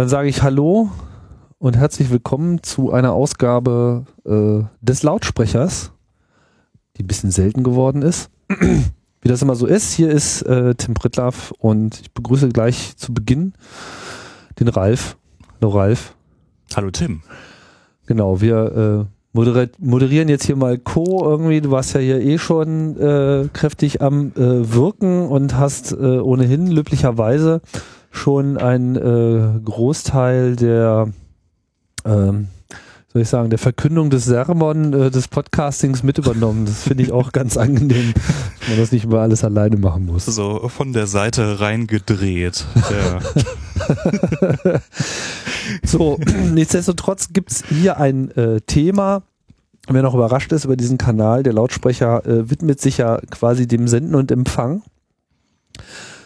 Dann sage ich Hallo und herzlich willkommen zu einer Ausgabe äh, des Lautsprechers, die ein bisschen selten geworden ist. Wie das immer so ist, hier ist äh, Tim Pritlaff und ich begrüße gleich zu Beginn den Ralf. Hallo Ralf. Hallo Tim. Genau, wir äh, moderieren jetzt hier mal Co. irgendwie. Du warst ja hier eh schon äh, kräftig am äh, Wirken und hast äh, ohnehin löblicherweise schon einen äh, Großteil der, ähm, soll ich sagen, der Verkündung des Sermon äh, des Podcastings mit übernommen. Das finde ich auch ganz angenehm, dass man das nicht immer alles alleine machen muss. So von der Seite reingedreht. Ja. so, nichtsdestotrotz gibt's hier ein äh, Thema, Wer noch überrascht ist über diesen Kanal, der Lautsprecher äh, widmet sich ja quasi dem Senden und Empfang.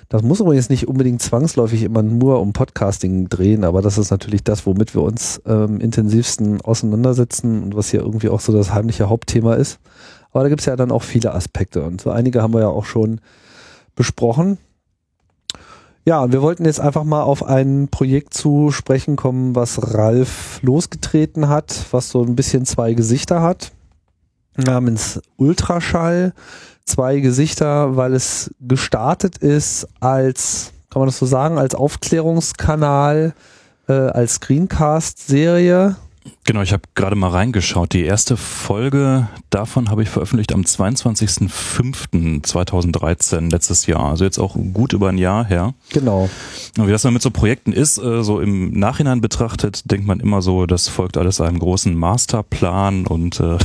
Das muss übrigens nicht unbedingt zwangsläufig immer nur um Podcasting drehen, aber das ist natürlich das, womit wir uns ähm, intensivsten auseinandersetzen und was hier irgendwie auch so das heimliche Hauptthema ist. Aber da gibt es ja dann auch viele Aspekte und so einige haben wir ja auch schon besprochen. Ja, und wir wollten jetzt einfach mal auf ein Projekt zu sprechen kommen, was Ralf losgetreten hat, was so ein bisschen zwei Gesichter hat, namens Ultraschall. Zwei Gesichter, weil es gestartet ist als, kann man das so sagen, als Aufklärungskanal, äh, als Screencast-Serie Genau, ich habe gerade mal reingeschaut. Die erste Folge davon habe ich veröffentlicht am 22.05.2013, letztes Jahr. Also jetzt auch gut über ein Jahr her. Genau. Und wie das dann mit so Projekten ist, äh, so im Nachhinein betrachtet, denkt man immer so, das folgt alles einem großen Masterplan und äh,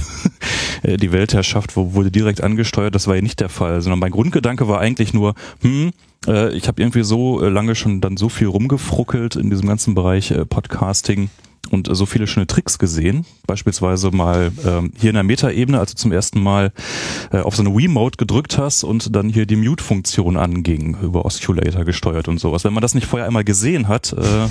die Weltherrschaft wurde direkt angesteuert. Das war ja nicht der Fall, sondern mein Grundgedanke war eigentlich nur, hm, äh, ich habe irgendwie so lange schon dann so viel rumgefruckelt in diesem ganzen Bereich Podcasting und so viele schöne Tricks gesehen. Beispielsweise mal ähm, hier in der Meta-Ebene, als du zum ersten Mal äh, auf so eine Wii-Mode gedrückt hast und dann hier die Mute-Funktion anging, über Osculator gesteuert und sowas. Wenn man das nicht vorher einmal gesehen hat, äh,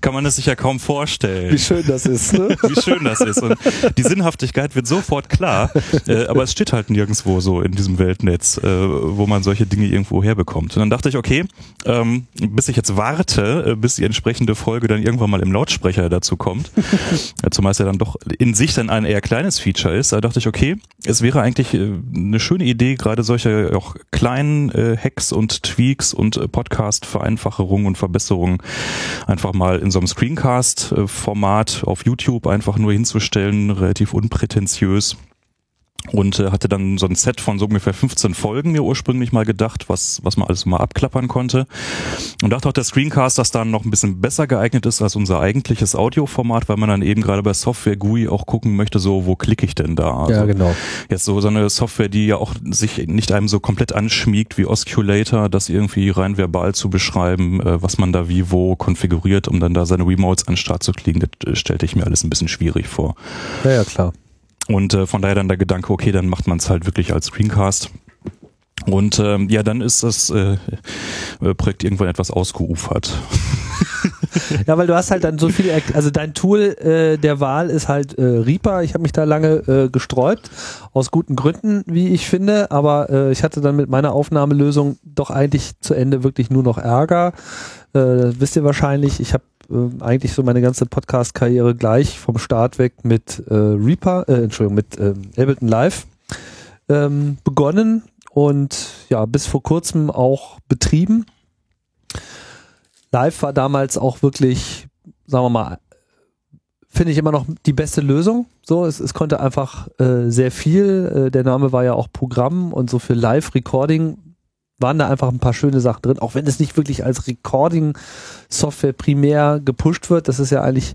kann man es sich ja kaum vorstellen. Wie schön das ist, ne? Wie schön das ist. Und die Sinnhaftigkeit wird sofort klar, äh, aber es steht halt nirgendwo so in diesem Weltnetz, äh, wo man solche Dinge irgendwo herbekommt. Und dann dachte ich, okay, ähm, bis ich jetzt warte, äh, bis die entsprechende Folge dann irgendwann mal im Lautsprecher dazu kommt, kommt. Zumal es ja dann doch in sich dann ein eher kleines Feature ist. Da dachte ich, okay, es wäre eigentlich äh, eine schöne Idee, gerade solche auch kleinen äh, Hacks und Tweaks und äh, Podcast-Vereinfachungen und Verbesserungen einfach mal in so einem Screencast-Format auf YouTube einfach nur hinzustellen, relativ unprätentiös und äh, hatte dann so ein Set von so ungefähr 15 Folgen mir ursprünglich mal gedacht, was, was man alles mal abklappern konnte. Und dachte auch, der Screencast, dass dann noch ein bisschen besser geeignet ist als unser eigentliches Audioformat, weil man dann eben gerade bei Software GUI auch gucken möchte, so, wo klicke ich denn da? Also ja, genau. Jetzt so, so eine Software, die ja auch sich nicht einem so komplett anschmiegt wie Osculator, das irgendwie rein verbal zu beschreiben, äh, was man da wie wo konfiguriert, um dann da seine Remotes an den Start zu kriegen, das äh, stellte ich mir alles ein bisschen schwierig vor. Ja, ja, klar. Und äh, von daher dann der Gedanke, okay, dann macht man es halt wirklich als Screencast. Und ähm, ja, dann ist das äh, äh Projekt irgendwann etwas ausgeufert. ja, weil du hast halt dann so viel, also dein Tool äh, der Wahl ist halt äh, Reaper. Ich habe mich da lange äh, gesträubt, aus guten Gründen, wie ich finde, aber äh, ich hatte dann mit meiner Aufnahmelösung doch eigentlich zu Ende wirklich nur noch Ärger. Äh, wisst ihr wahrscheinlich, ich habe äh, eigentlich so meine ganze Podcast-Karriere gleich vom Start weg mit äh, Reaper, äh, Entschuldigung, mit äh, Ableton Live ähm, begonnen und ja, bis vor kurzem auch betrieben. Live war damals auch wirklich, sagen wir mal, finde ich immer noch die beste Lösung. So, es, es konnte einfach äh, sehr viel. Äh, der Name war ja auch Programm und so für Live-Recording waren da einfach ein paar schöne Sachen drin, auch wenn es nicht wirklich als Recording-Software primär gepusht wird. Das ist ja eigentlich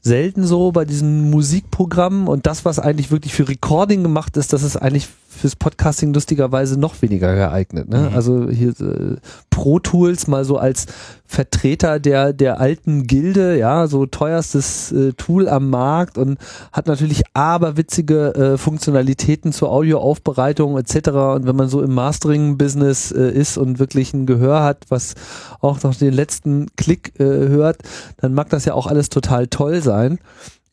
selten so bei diesen Musikprogrammen und das, was eigentlich wirklich für Recording gemacht ist, das ist eigentlich fürs Podcasting lustigerweise noch weniger geeignet. Ne? Mhm. Also hier äh, Pro Tools mal so als Vertreter der der alten Gilde, ja, so teuerstes äh, Tool am Markt und hat natürlich aberwitzige äh, Funktionalitäten zur Audioaufbereitung etc. Und wenn man so im Mastering-Business äh, ist und wirklich ein Gehör hat, was auch noch den letzten Klick äh, hört, dann mag das ja auch alles total toll sein.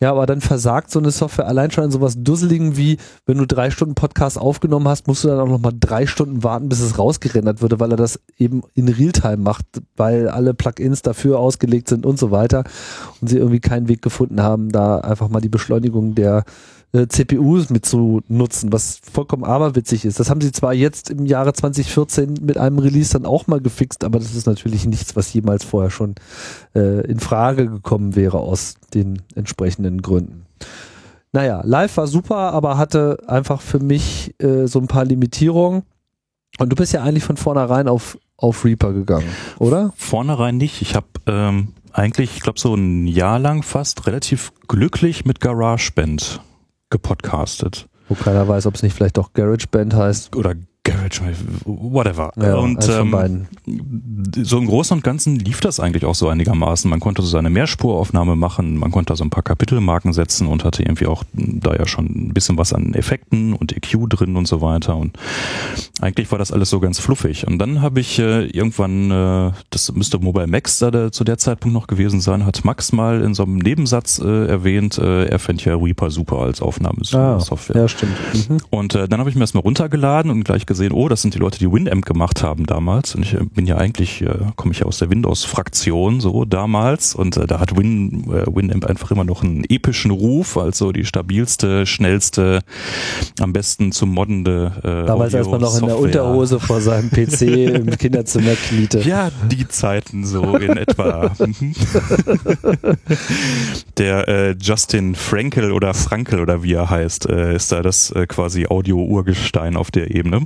Ja, aber dann versagt so eine Software allein schon an sowas Dusseligen wie, wenn du drei Stunden Podcast aufgenommen hast, musst du dann auch nochmal drei Stunden warten, bis es rausgerendert würde, weil er das eben in Realtime macht, weil alle Plugins dafür ausgelegt sind und so weiter und sie irgendwie keinen Weg gefunden haben, da einfach mal die Beschleunigung der äh, CPUs mit zu nutzen, was vollkommen aberwitzig ist. Das haben sie zwar jetzt im Jahre 2014 mit einem Release dann auch mal gefixt, aber das ist natürlich nichts, was jemals vorher schon äh, in Frage gekommen wäre aus den entsprechenden Gründen. Naja, live war super, aber hatte einfach für mich äh, so ein paar Limitierungen. Und du bist ja eigentlich von vornherein auf, auf Reaper gegangen, oder? Vornherein nicht. Ich habe ähm, eigentlich, ich glaube, so ein Jahr lang fast relativ glücklich mit GarageBand gepodcastet. Wo keiner weiß, ob es nicht vielleicht auch GarageBand heißt. Oder Garage, whatever. Ja, und ähm, so im Großen und Ganzen lief das eigentlich auch so einigermaßen. Man konnte so seine Mehrspuraufnahme machen, man konnte da so ein paar Kapitelmarken setzen und hatte irgendwie auch da ja schon ein bisschen was an Effekten und EQ drin und so weiter. Und eigentlich war das alles so ganz fluffig. Und dann habe ich äh, irgendwann, äh, das müsste Mobile Max da der, zu der Zeitpunkt noch gewesen sein, hat Max mal in so einem Nebensatz äh, erwähnt, äh, er fände ja Reaper super als Aufnahmesoftware. Ah, ja, stimmt. Mhm. Und äh, dann habe ich mir das mal runtergeladen und gleich gesehen, oh, das sind die Leute, die Winamp gemacht haben damals. Und ich äh, bin ja eigentlich, äh, komme ich ja aus der Windows-Fraktion so damals. Und äh, da hat Win, äh, Winamp einfach immer noch einen epischen Ruf, also die stabilste, schnellste, am besten zu moddende äh, Damals, als man noch in der Unterhose vor seinem PC im Kinderzimmer kniete. Ja, die Zeiten so in etwa. der äh, Justin Frankel oder Frankel oder wie er heißt, äh, ist da das äh, quasi Audio-Urgestein auf der Ebene.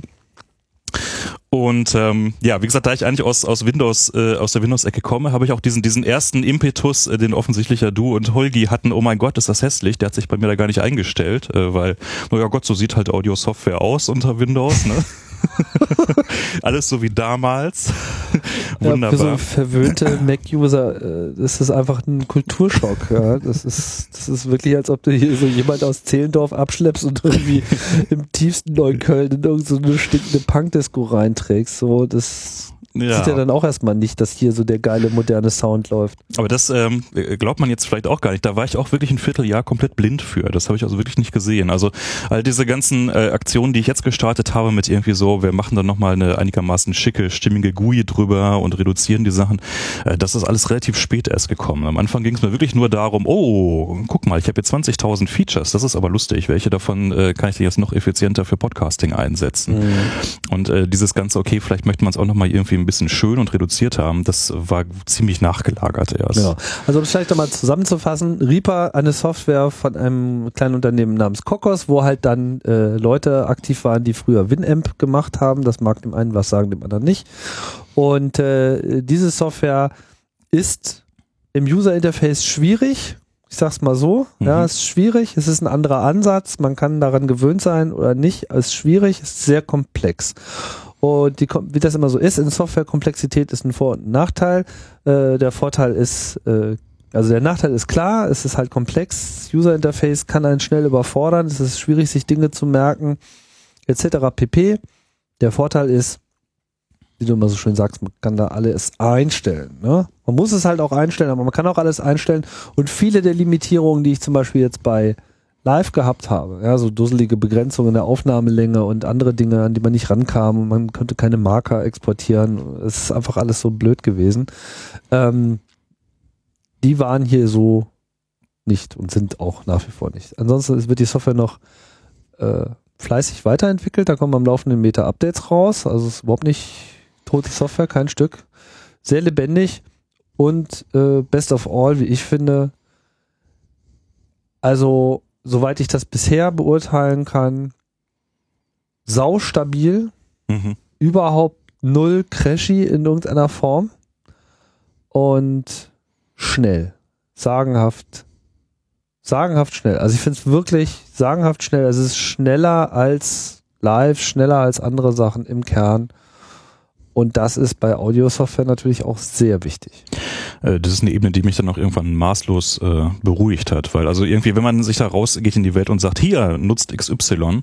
Und ähm, ja, wie gesagt, da ich eigentlich aus, aus Windows, äh, aus der Windows-Ecke komme, habe ich auch diesen, diesen ersten Impetus, äh, den offensichtlich ja du und Holgi hatten, oh mein Gott, ist das hässlich, der hat sich bei mir da gar nicht eingestellt, äh, weil, oh ja Gott, so sieht halt Audio-Software aus unter Windows, ne? Alles so wie damals. Wunderbar. Ja, für so verwöhnte Mac-User äh, ist das einfach ein Kulturschock. Ja. Das, ist, das ist wirklich, als ob du hier so jemand aus Zehlendorf abschleppst und irgendwie im tiefsten Neukölln in irgendeine so stinkende Punkdisco reinträgst. So, das ja. sieht ja dann auch erstmal nicht, dass hier so der geile moderne Sound läuft. Aber das ähm, glaubt man jetzt vielleicht auch gar nicht. Da war ich auch wirklich ein Vierteljahr komplett blind für. Das habe ich also wirklich nicht gesehen. Also all diese ganzen äh, Aktionen, die ich jetzt gestartet habe mit irgendwie so, wir machen dann nochmal eine einigermaßen schicke, stimmige GUI drüber und reduzieren die Sachen, äh, das ist alles relativ spät erst gekommen. Am Anfang ging es mir wirklich nur darum, oh, guck mal, ich habe jetzt 20.000 Features, das ist aber lustig. Welche davon äh, kann ich jetzt noch effizienter für Podcasting einsetzen? Mhm. Und äh, dieses ganze, okay, vielleicht möchte man es auch nochmal irgendwie ein bisschen schön und reduziert haben, das war ziemlich nachgelagert erst. Genau. Also um es vielleicht nochmal zusammenzufassen, Reaper, eine Software von einem kleinen Unternehmen namens Kokos, wo halt dann äh, Leute aktiv waren, die früher Winamp gemacht haben. Das mag dem einen was sagen, dem anderen nicht. Und äh, diese Software ist im User Interface schwierig. Ich sag's mal so, mhm. ja, es ist schwierig, es ist ein anderer Ansatz, man kann daran gewöhnt sein oder nicht, es ist schwierig, es ist sehr komplex. Und die, wie das immer so ist, in Softwarekomplexität ist ein Vor- und Nachteil. Äh, der Vorteil ist, äh, also der Nachteil ist klar, es ist halt komplex. User Interface kann einen schnell überfordern, es ist schwierig, sich Dinge zu merken, etc. pp. Der Vorteil ist, wie du immer so schön sagst, man kann da alles einstellen. Ne? Man muss es halt auch einstellen, aber man kann auch alles einstellen. Und viele der Limitierungen, die ich zum Beispiel jetzt bei live gehabt habe. Ja, so dusselige Begrenzungen der Aufnahmelänge und andere Dinge, an die man nicht rankam man konnte keine Marker exportieren. Es ist einfach alles so blöd gewesen. Ähm, die waren hier so nicht und sind auch nach wie vor nicht. Ansonsten wird die Software noch äh, fleißig weiterentwickelt. Da kommen am laufenden Meter Updates raus. Also es ist überhaupt nicht tote Software, kein Stück. Sehr lebendig und äh, best of all, wie ich finde, also soweit ich das bisher beurteilen kann, saustabil, mhm. überhaupt null crashy in irgendeiner Form und schnell, sagenhaft, sagenhaft schnell. Also ich finde es wirklich sagenhaft schnell. Also es ist schneller als live, schneller als andere Sachen im Kern Und das ist bei Audio-Software natürlich auch sehr wichtig. Äh, das ist eine Ebene, die mich dann auch irgendwann maßlos äh, beruhigt hat, weil also irgendwie, wenn man sich da rausgeht in die Welt und sagt, hier nutzt XY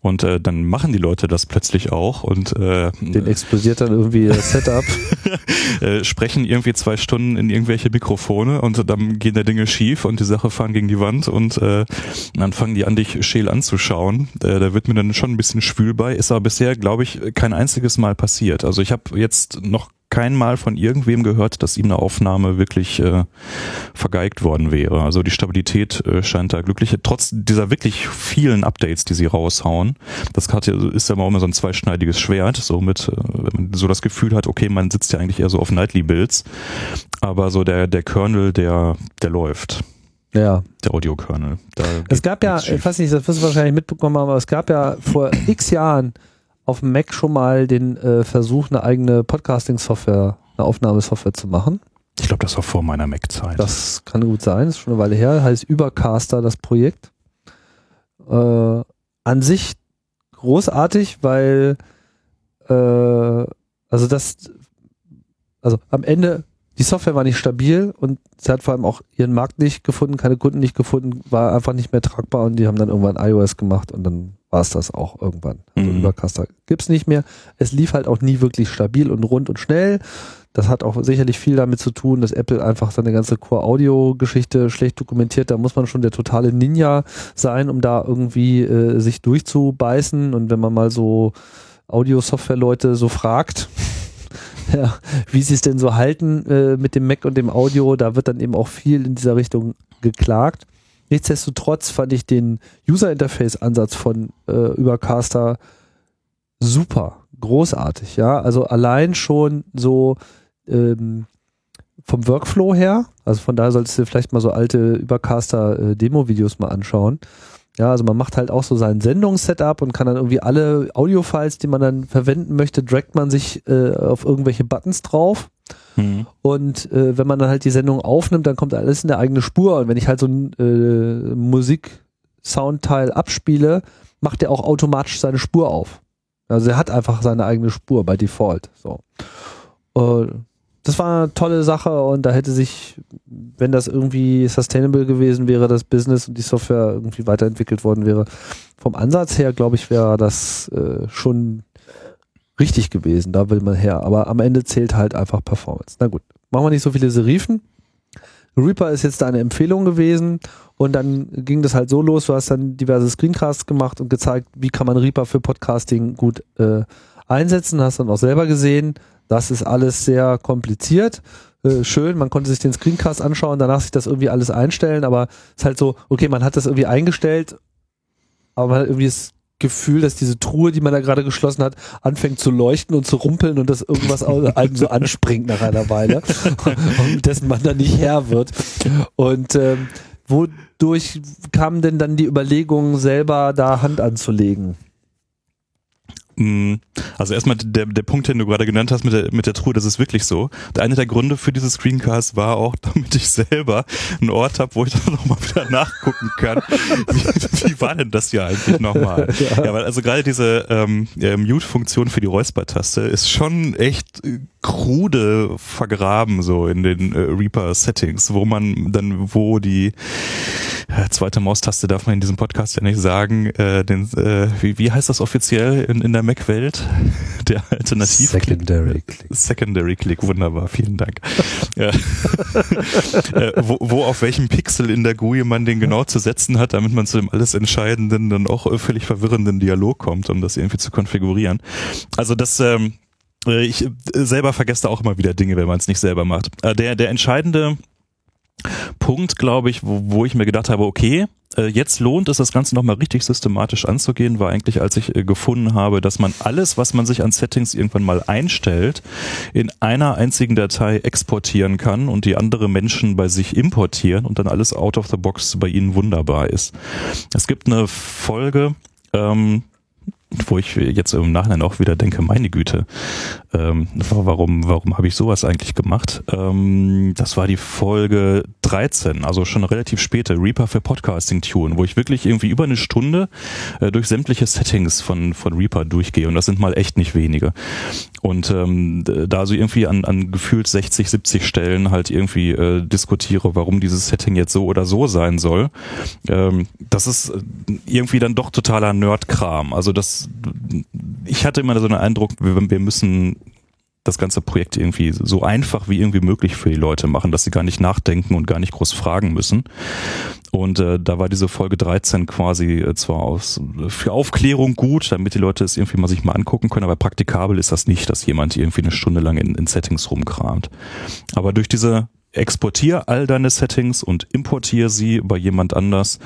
und äh, dann machen die Leute das plötzlich auch und äh, den explodiert dann irgendwie das Setup, äh, sprechen irgendwie zwei Stunden in irgendwelche Mikrofone und dann gehen da Dinge schief und die Sache fahren gegen die Wand und äh, dann fangen die an, dich scheel anzuschauen. Äh, da wird mir dann schon ein bisschen schwül bei, ist aber bisher, glaube ich, kein einziges Mal passiert. Also ich habe jetzt noch kein Mal von irgendwem gehört, dass ihm eine Aufnahme wirklich äh, vergeigt worden wäre. Also die Stabilität äh, scheint da glücklich, trotz dieser wirklich vielen Updates, die sie raushauen. Das ist ja immer so ein zweischneidiges Schwert, so mit, äh, wenn man so das Gefühl hat, okay, man sitzt ja eigentlich eher so auf Nightly-Builds, aber so der, der Kernel, der, der läuft. Ja. Der Audio-Kernel. Es gab ja, ich weiß nicht, das wirst du wahrscheinlich mitbekommen haben, aber es gab ja vor x Jahren auf dem Mac schon mal den äh, Versuch, eine eigene Podcasting-Software, eine Aufnahmesoftware zu machen. Ich glaube, das war vor meiner Mac-Zeit. Das kann gut sein, das ist schon eine Weile her. Heißt Übercaster das Projekt. Äh, an sich großartig, weil äh, also das, also am Ende die Software war nicht stabil und sie hat vor allem auch ihren Markt nicht gefunden, keine Kunden nicht gefunden, war einfach nicht mehr tragbar und die haben dann irgendwann iOS gemacht und dann war es das auch irgendwann. Also mhm. Übercaster gibt's nicht mehr. Es lief halt auch nie wirklich stabil und rund und schnell. Das hat auch sicherlich viel damit zu tun, dass Apple einfach seine ganze Core-Audio-Geschichte schlecht dokumentiert. Da muss man schon der totale Ninja sein, um da irgendwie äh, sich durchzubeißen. Und wenn man mal so Audio-Software-Leute so fragt, ja, wie sie es denn so halten äh, mit dem Mac und dem Audio, da wird dann eben auch viel in dieser Richtung geklagt. Nichtsdestotrotz fand ich den User Interface Ansatz von äh, Übercaster super, großartig, ja. Also allein schon so ähm, vom Workflow her, also von daher solltest du vielleicht mal so alte Übercaster äh, mal anschauen. Ja, also man macht halt auch so sein Sendungssetup und kann dann irgendwie alle Audio-Files, die man dann verwenden möchte, dragt man sich äh, auf irgendwelche Buttons drauf Mhm. Und äh, wenn man dann halt die Sendung aufnimmt, dann kommt alles in der eigene Spur. Und wenn ich halt so ein äh, Musik-Soundteil abspiele, macht er auch automatisch seine Spur auf. Also er hat einfach seine eigene Spur bei Default. So. Und das war eine tolle Sache und da hätte sich, wenn das irgendwie sustainable gewesen wäre, das Business und die Software irgendwie weiterentwickelt worden wäre, vom Ansatz her, glaube ich, wäre das äh, schon richtig gewesen, da will man her. Aber am Ende zählt halt einfach Performance. Na gut, machen wir nicht so viele Serifen. Reaper ist jetzt eine Empfehlung gewesen und dann ging das halt so los, du hast dann diverse Screencasts gemacht und gezeigt, wie kann man Reaper für Podcasting gut äh, einsetzen, hast dann auch selber gesehen, das ist alles sehr kompliziert. Äh, schön, man konnte sich den Screencast anschauen, danach sich das irgendwie alles einstellen, aber es ist halt so, okay, man hat das irgendwie eingestellt, aber man hat irgendwie das Gefühl, dass diese Truhe, die man da gerade geschlossen hat, anfängt zu leuchten und zu rumpeln und dass irgendwas einem so anspringt nach einer Weile und dessen man dann nicht Herr wird. Und ähm, wodurch kam denn dann die Überlegung, selber da Hand anzulegen? Mm, also erstmal der, der Punkt, den du gerade genannt hast mit der, mit der Truhe, das ist wirklich so. Einer der Gründe für dieses Screencast war auch, damit ich selber einen Ort habe, wo ich dann nochmal wieder nachgucken kann. wie, wie war denn das hier eigentlich nochmal? Ja. ja, weil also gerade diese ähm, Mute-Funktion für die Räuspertaste ist schon echt äh, krude vergraben so in den äh, Reaper-Settings, wo man dann, wo die äh, zweite Maustaste darf man in diesem Podcast ja nicht sagen, äh, den, äh, wie, wie heißt das offiziell in, in der Mac-Welt? Der Alternativ. Secondary Click. Secondary Click, wunderbar, vielen Dank. äh, wo, wo auf welchem Pixel in der GUI man den genau zu setzen hat, damit man zu dem alles Entscheidenden dann auch völlig verwirrenden Dialog kommt, um das irgendwie zu konfigurieren. Also das, ähm, äh, ich äh, selber vergesse auch immer wieder Dinge, wenn man es nicht selber macht. Äh, der, der entscheidende Punkt, glaube ich, wo, wo ich mir gedacht habe, okay, jetzt lohnt es, das Ganze nochmal richtig systematisch anzugehen, war eigentlich, als ich gefunden habe, dass man alles, was man sich an Settings irgendwann mal einstellt, in einer einzigen Datei exportieren kann und die andere Menschen bei sich importieren und dann alles out of the box bei ihnen wunderbar ist. Es gibt eine Folge, ähm, wo ich jetzt im Nachhinein auch wieder denke, meine Güte, ähm, warum, warum habe ich sowas eigentlich gemacht? Ähm, das war die Folge 13, also schon relativ späte, Reaper für Podcasting Tune, wo ich wirklich irgendwie über eine Stunde äh, durch sämtliche Settings von, von Reaper durchgehe und das sind mal echt nicht wenige. Und ähm, da so irgendwie an, an gefühlt 60, 70 Stellen halt irgendwie äh, diskutiere, warum dieses Setting jetzt so oder so sein soll, ähm, das ist irgendwie dann doch totaler Nerdkram. Also das, ich hatte immer so einen Eindruck, wir, müssen das ganze Projekt irgendwie so einfach wie irgendwie möglich für die Leute machen, dass sie gar nicht nachdenken und gar nicht groß fragen müssen. Und äh, da war diese Folge 13 quasi äh, zwar aus, für Aufklärung gut, damit die Leute es irgendwie mal sich mal angucken können, aber praktikabel ist das nicht, dass jemand irgendwie eine Stunde lang in, in Settings rumkramt. Aber durch diese exportier all deine Settings und importier sie bei jemand anders,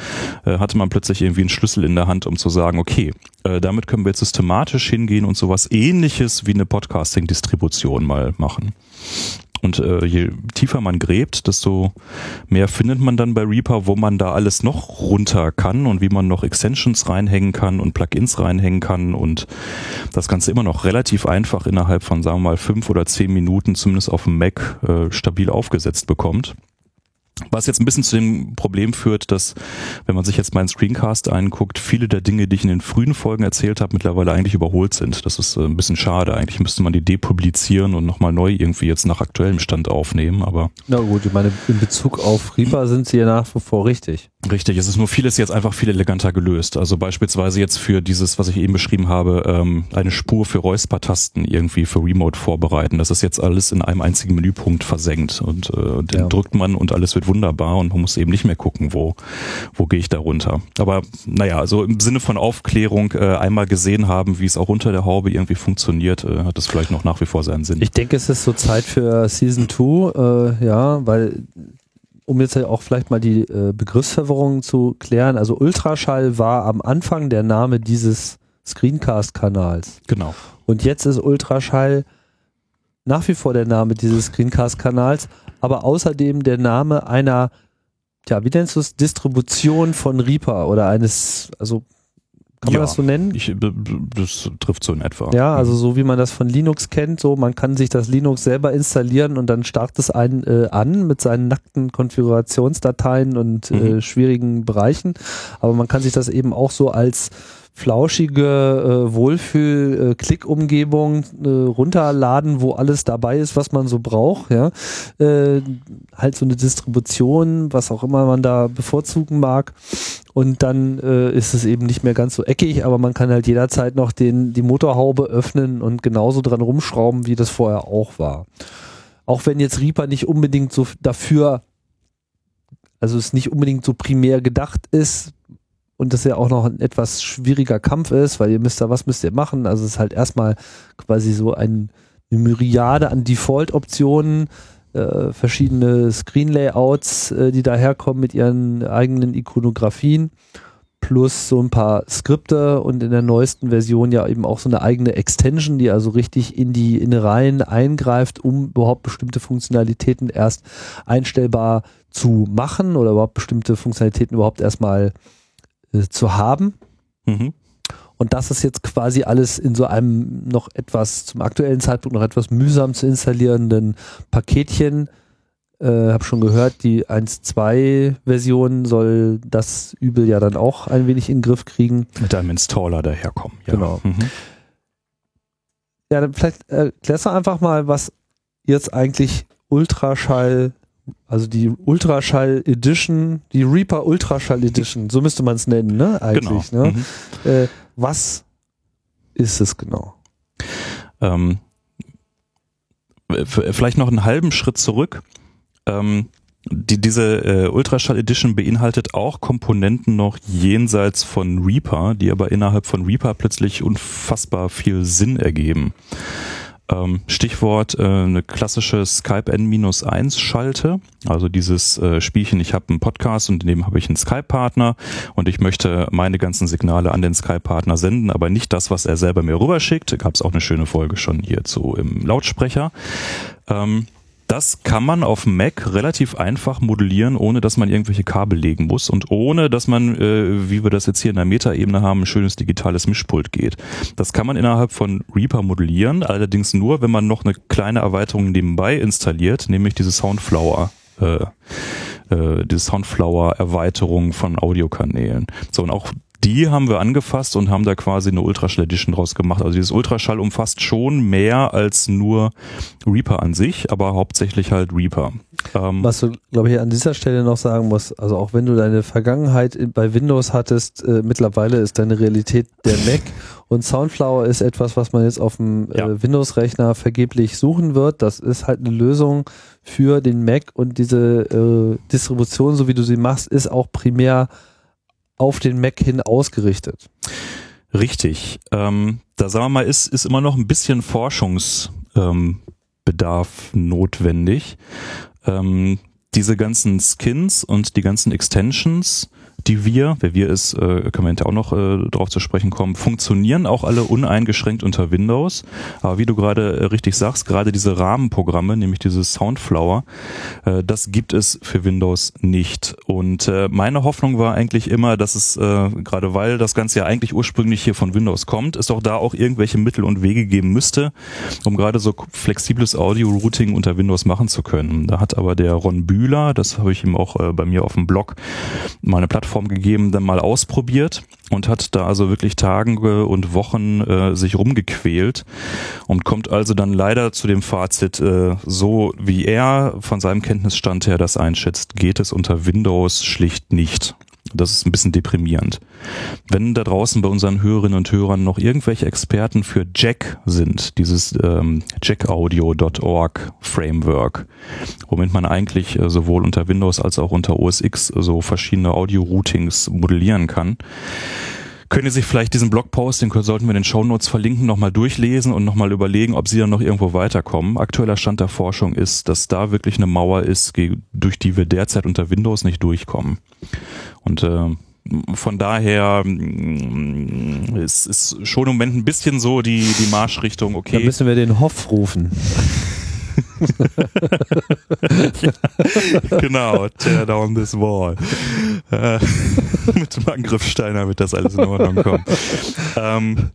äh, hatte man plötzlich irgendwie einen Schlüssel in der Hand, um zu sagen, okay, äh, damit können wir jetzt systematisch hingehen und sowas ähnliches wie eine Podcasting-Distribution mal machen. Und äh, je tiefer man gräbt, desto mehr findet man dann bei Reaper, wo man da alles noch runter kann und wie man noch Extensions reinhängen kann und Plugins reinhängen kann und das Ganze immer noch relativ einfach innerhalb von, sagen wir mal, fünf oder zehn Minuten zumindest auf dem Mac äh, stabil aufgesetzt bekommt. Was jetzt ein bisschen zu dem Problem führt, dass, wenn man sich jetzt meinen Screencast anguckt, viele der Dinge, die ich in den frühen Folgen erzählt habe, mittlerweile eigentlich überholt sind. Das ist äh, ein bisschen schade. Eigentlich müsste man die depublizieren und nochmal neu irgendwie jetzt nach aktuellem Stand aufnehmen, aber. Na gut, ich meine, in Bezug auf Reaper sind sie ja nach wie vor richtig. Richtig, es ist nur vieles jetzt einfach viel eleganter gelöst. Also beispielsweise jetzt für dieses, was ich eben beschrieben habe, ähm, eine Spur für Räuspertasten irgendwie für Remote vorbereiten. Das ist jetzt alles in einem einzigen Menüpunkt versenkt und äh, den ja. drückt man und alles wird wunderbar und man muss eben nicht mehr gucken, wo, wo gehe ich da runter. Aber naja, also im Sinne von Aufklärung äh, einmal gesehen haben, wie es auch unter der Haube irgendwie funktioniert, äh, hat es vielleicht noch nach wie vor seinen Sinn. Ich denke, es ist so Zeit für Season 2, äh, ja, weil um jetzt auch vielleicht mal die äh, Begriffsverwirrung zu klären, also Ultraschall war am Anfang der Name dieses Screencast-Kanals. Genau. Und jetzt ist Ultraschall nach wie vor der Name dieses Screencast-Kanals, aber außerdem der Name einer, ja, wie nennst du es, Distribution von Reaper oder eines, also kann man ja, das so nennen? Ich, das trifft so in etwa. Ja, also so wie man das von Linux kennt, so man kann sich das Linux selber installieren und dann startet es einen äh, an mit seinen nackten Konfigurationsdateien und äh, mhm. äh, schwierigen Bereichen. Aber man kann sich das eben auch so als flauschige äh, Wohlfühl-Klick-Umgebung äh, runterladen, wo alles dabei ist, was man so braucht. Ja, äh, halt so eine Distribution, was auch immer man da bevorzugen mag. Und dann äh, ist es eben nicht mehr ganz so eckig, aber man kann halt jederzeit noch den die Motorhaube öffnen und genauso dran rumschrauben, wie das vorher auch war. Auch wenn jetzt Reaper nicht unbedingt so dafür also es nicht unbedingt so primär gedacht ist, und das ja auch noch ein etwas schwieriger Kampf ist, weil ihr müsst da, was müsst ihr machen? Also es ist halt erstmal quasi so ein, eine Myriade an Default-Optionen, äh, verschiedene Screen-Layouts, äh, die daherkommen mit ihren eigenen Ikonografien, plus so ein paar Skripte und in der neuesten Version ja eben auch so eine eigene Extension, die also richtig in die Innereien eingreift, um überhaupt bestimmte Funktionalitäten erst einstellbar zu machen oder überhaupt bestimmte Funktionalitäten überhaupt erstmal äh, äh, zu haben. Mhm. Und das ist jetzt quasi alles in so einem noch etwas, zum aktuellen Zeitpunkt noch etwas mühsam zu installierenden Paketchen. Äh, habe schon gehört, die 1.2-Version soll das Übel ja dann auch ein wenig in den Griff kriegen. Mit einem Installer daherkommen. Ja. Genau. Mhm. Ja, dann vielleicht erklärst du einfach mal, was jetzt eigentlich Ultraschall also die Ultraschall Edition, die Reaper Ultraschall Edition, so müsste man es nennen, ne? Eigentlich. Genau. Ne? Mhm. Äh, was ist es genau? Ähm, vielleicht noch einen halben Schritt zurück. Ähm, die, diese äh, Ultraschall Edition beinhaltet auch Komponenten noch jenseits von Reaper, die aber innerhalb von Reaper plötzlich unfassbar viel Sinn ergeben. Ähm, Stichwort äh, eine klassische Skype N-1 Schalte, also dieses äh, Spielchen, ich habe einen Podcast und in dem habe ich einen Skype-Partner und ich möchte meine ganzen Signale an den Skype-Partner senden, aber nicht das, was er selber mir rüberschickt. Gab es auch eine schöne Folge schon hierzu im Lautsprecher. Ähm, das kann man auf Mac relativ einfach modellieren, ohne dass man irgendwelche Kabel legen muss und ohne dass man, äh, wie wir das jetzt hier in der Metaebene haben, ein schönes digitales Mischpult geht. Das kann man innerhalb von Reaper modellieren, allerdings nur, wenn man noch eine kleine Erweiterung nebenbei installiert, nämlich diese Soundflower. Äh, äh, die Soundflower-Erweiterung von Audiokanälen. So, und auch die haben wir angefasst und haben da quasi eine Ultraschall Edition draus gemacht. Also dieses Ultraschall umfasst schon mehr als nur Reaper an sich, aber hauptsächlich halt Reaper. Ähm Was du, glaube ich, an dieser Stelle noch sagen musst, also auch wenn du deine Vergangenheit bei Windows hattest, äh, mittlerweile ist deine Realität der Mac und Soundflower ist etwas, was man jetzt auf dem äh, ja. Windows-Rechner vergeblich suchen wird. Das ist halt eine Lösung für den Mac und diese äh, Distribution, so wie du sie machst, ist auch primär auf den Mac hin ausgerichtet. Richtig. Ähm, da sagen wir mal, ist, ist immer noch ein bisschen Forschungsbedarf ähm, notwendig. Ähm, diese ganzen Skins und die ganzen Extensions die wir, wer wir ist, äh, können wir hinterher auch noch äh, darauf zu sprechen kommen, funktionieren auch alle uneingeschränkt unter Windows. Aber wie du gerade äh, richtig sagst, gerade diese Rahmenprogramme, nämlich dieses Soundflower, äh, das gibt es für Windows nicht. Und äh, meine Hoffnung war eigentlich immer, dass es, äh, gerade weil das Ganze ja eigentlich ursprünglich hier von Windows kommt, es doch da auch irgendwelche Mittel und Wege geben müsste, um gerade so flexibles Audio-Routing unter Windows machen zu können. Da hat aber der Ron Bühler, das habe ich ihm auch äh, bei mir auf dem Blog, mal eine Plattform Plattform gegeben, dann mal ausprobiert und hat da also wirklich Tage und Wochen äh, sich rumgequält und kommt also dann leider zu dem Fazit, äh, so wie er von seinem Kenntnisstand her das einschätzt, geht es unter Windows schlicht nicht. Das ist ein bisschen deprimierend. Wenn da draußen bei unseren Hörerinnen und Hörern noch irgendwelche Experten für Jack sind, dieses ähm, jackaudio.org Framework, womit man eigentlich äh, sowohl unter Windows als auch unter OS X so verschiedene Audio-Routings modellieren kann, können Sie sich vielleicht diesen Blogpost, den sollten wir in den Shownotes verlinken, nochmal durchlesen und nochmal überlegen, ob Sie dann noch irgendwo weiterkommen. Aktueller Stand der Forschung ist, dass da wirklich eine Mauer ist, durch die wir derzeit unter Windows nicht durchkommen. Und äh, von daher mm, ist, ist schon im Moment ein bisschen so die, die Marschrichtung, okay. Da müssen wir den Hoff rufen. Ja, genau, tear down this wall. Äh, mit dem Angriffssteiner wird das alles in Ordnung kommen. Ähm,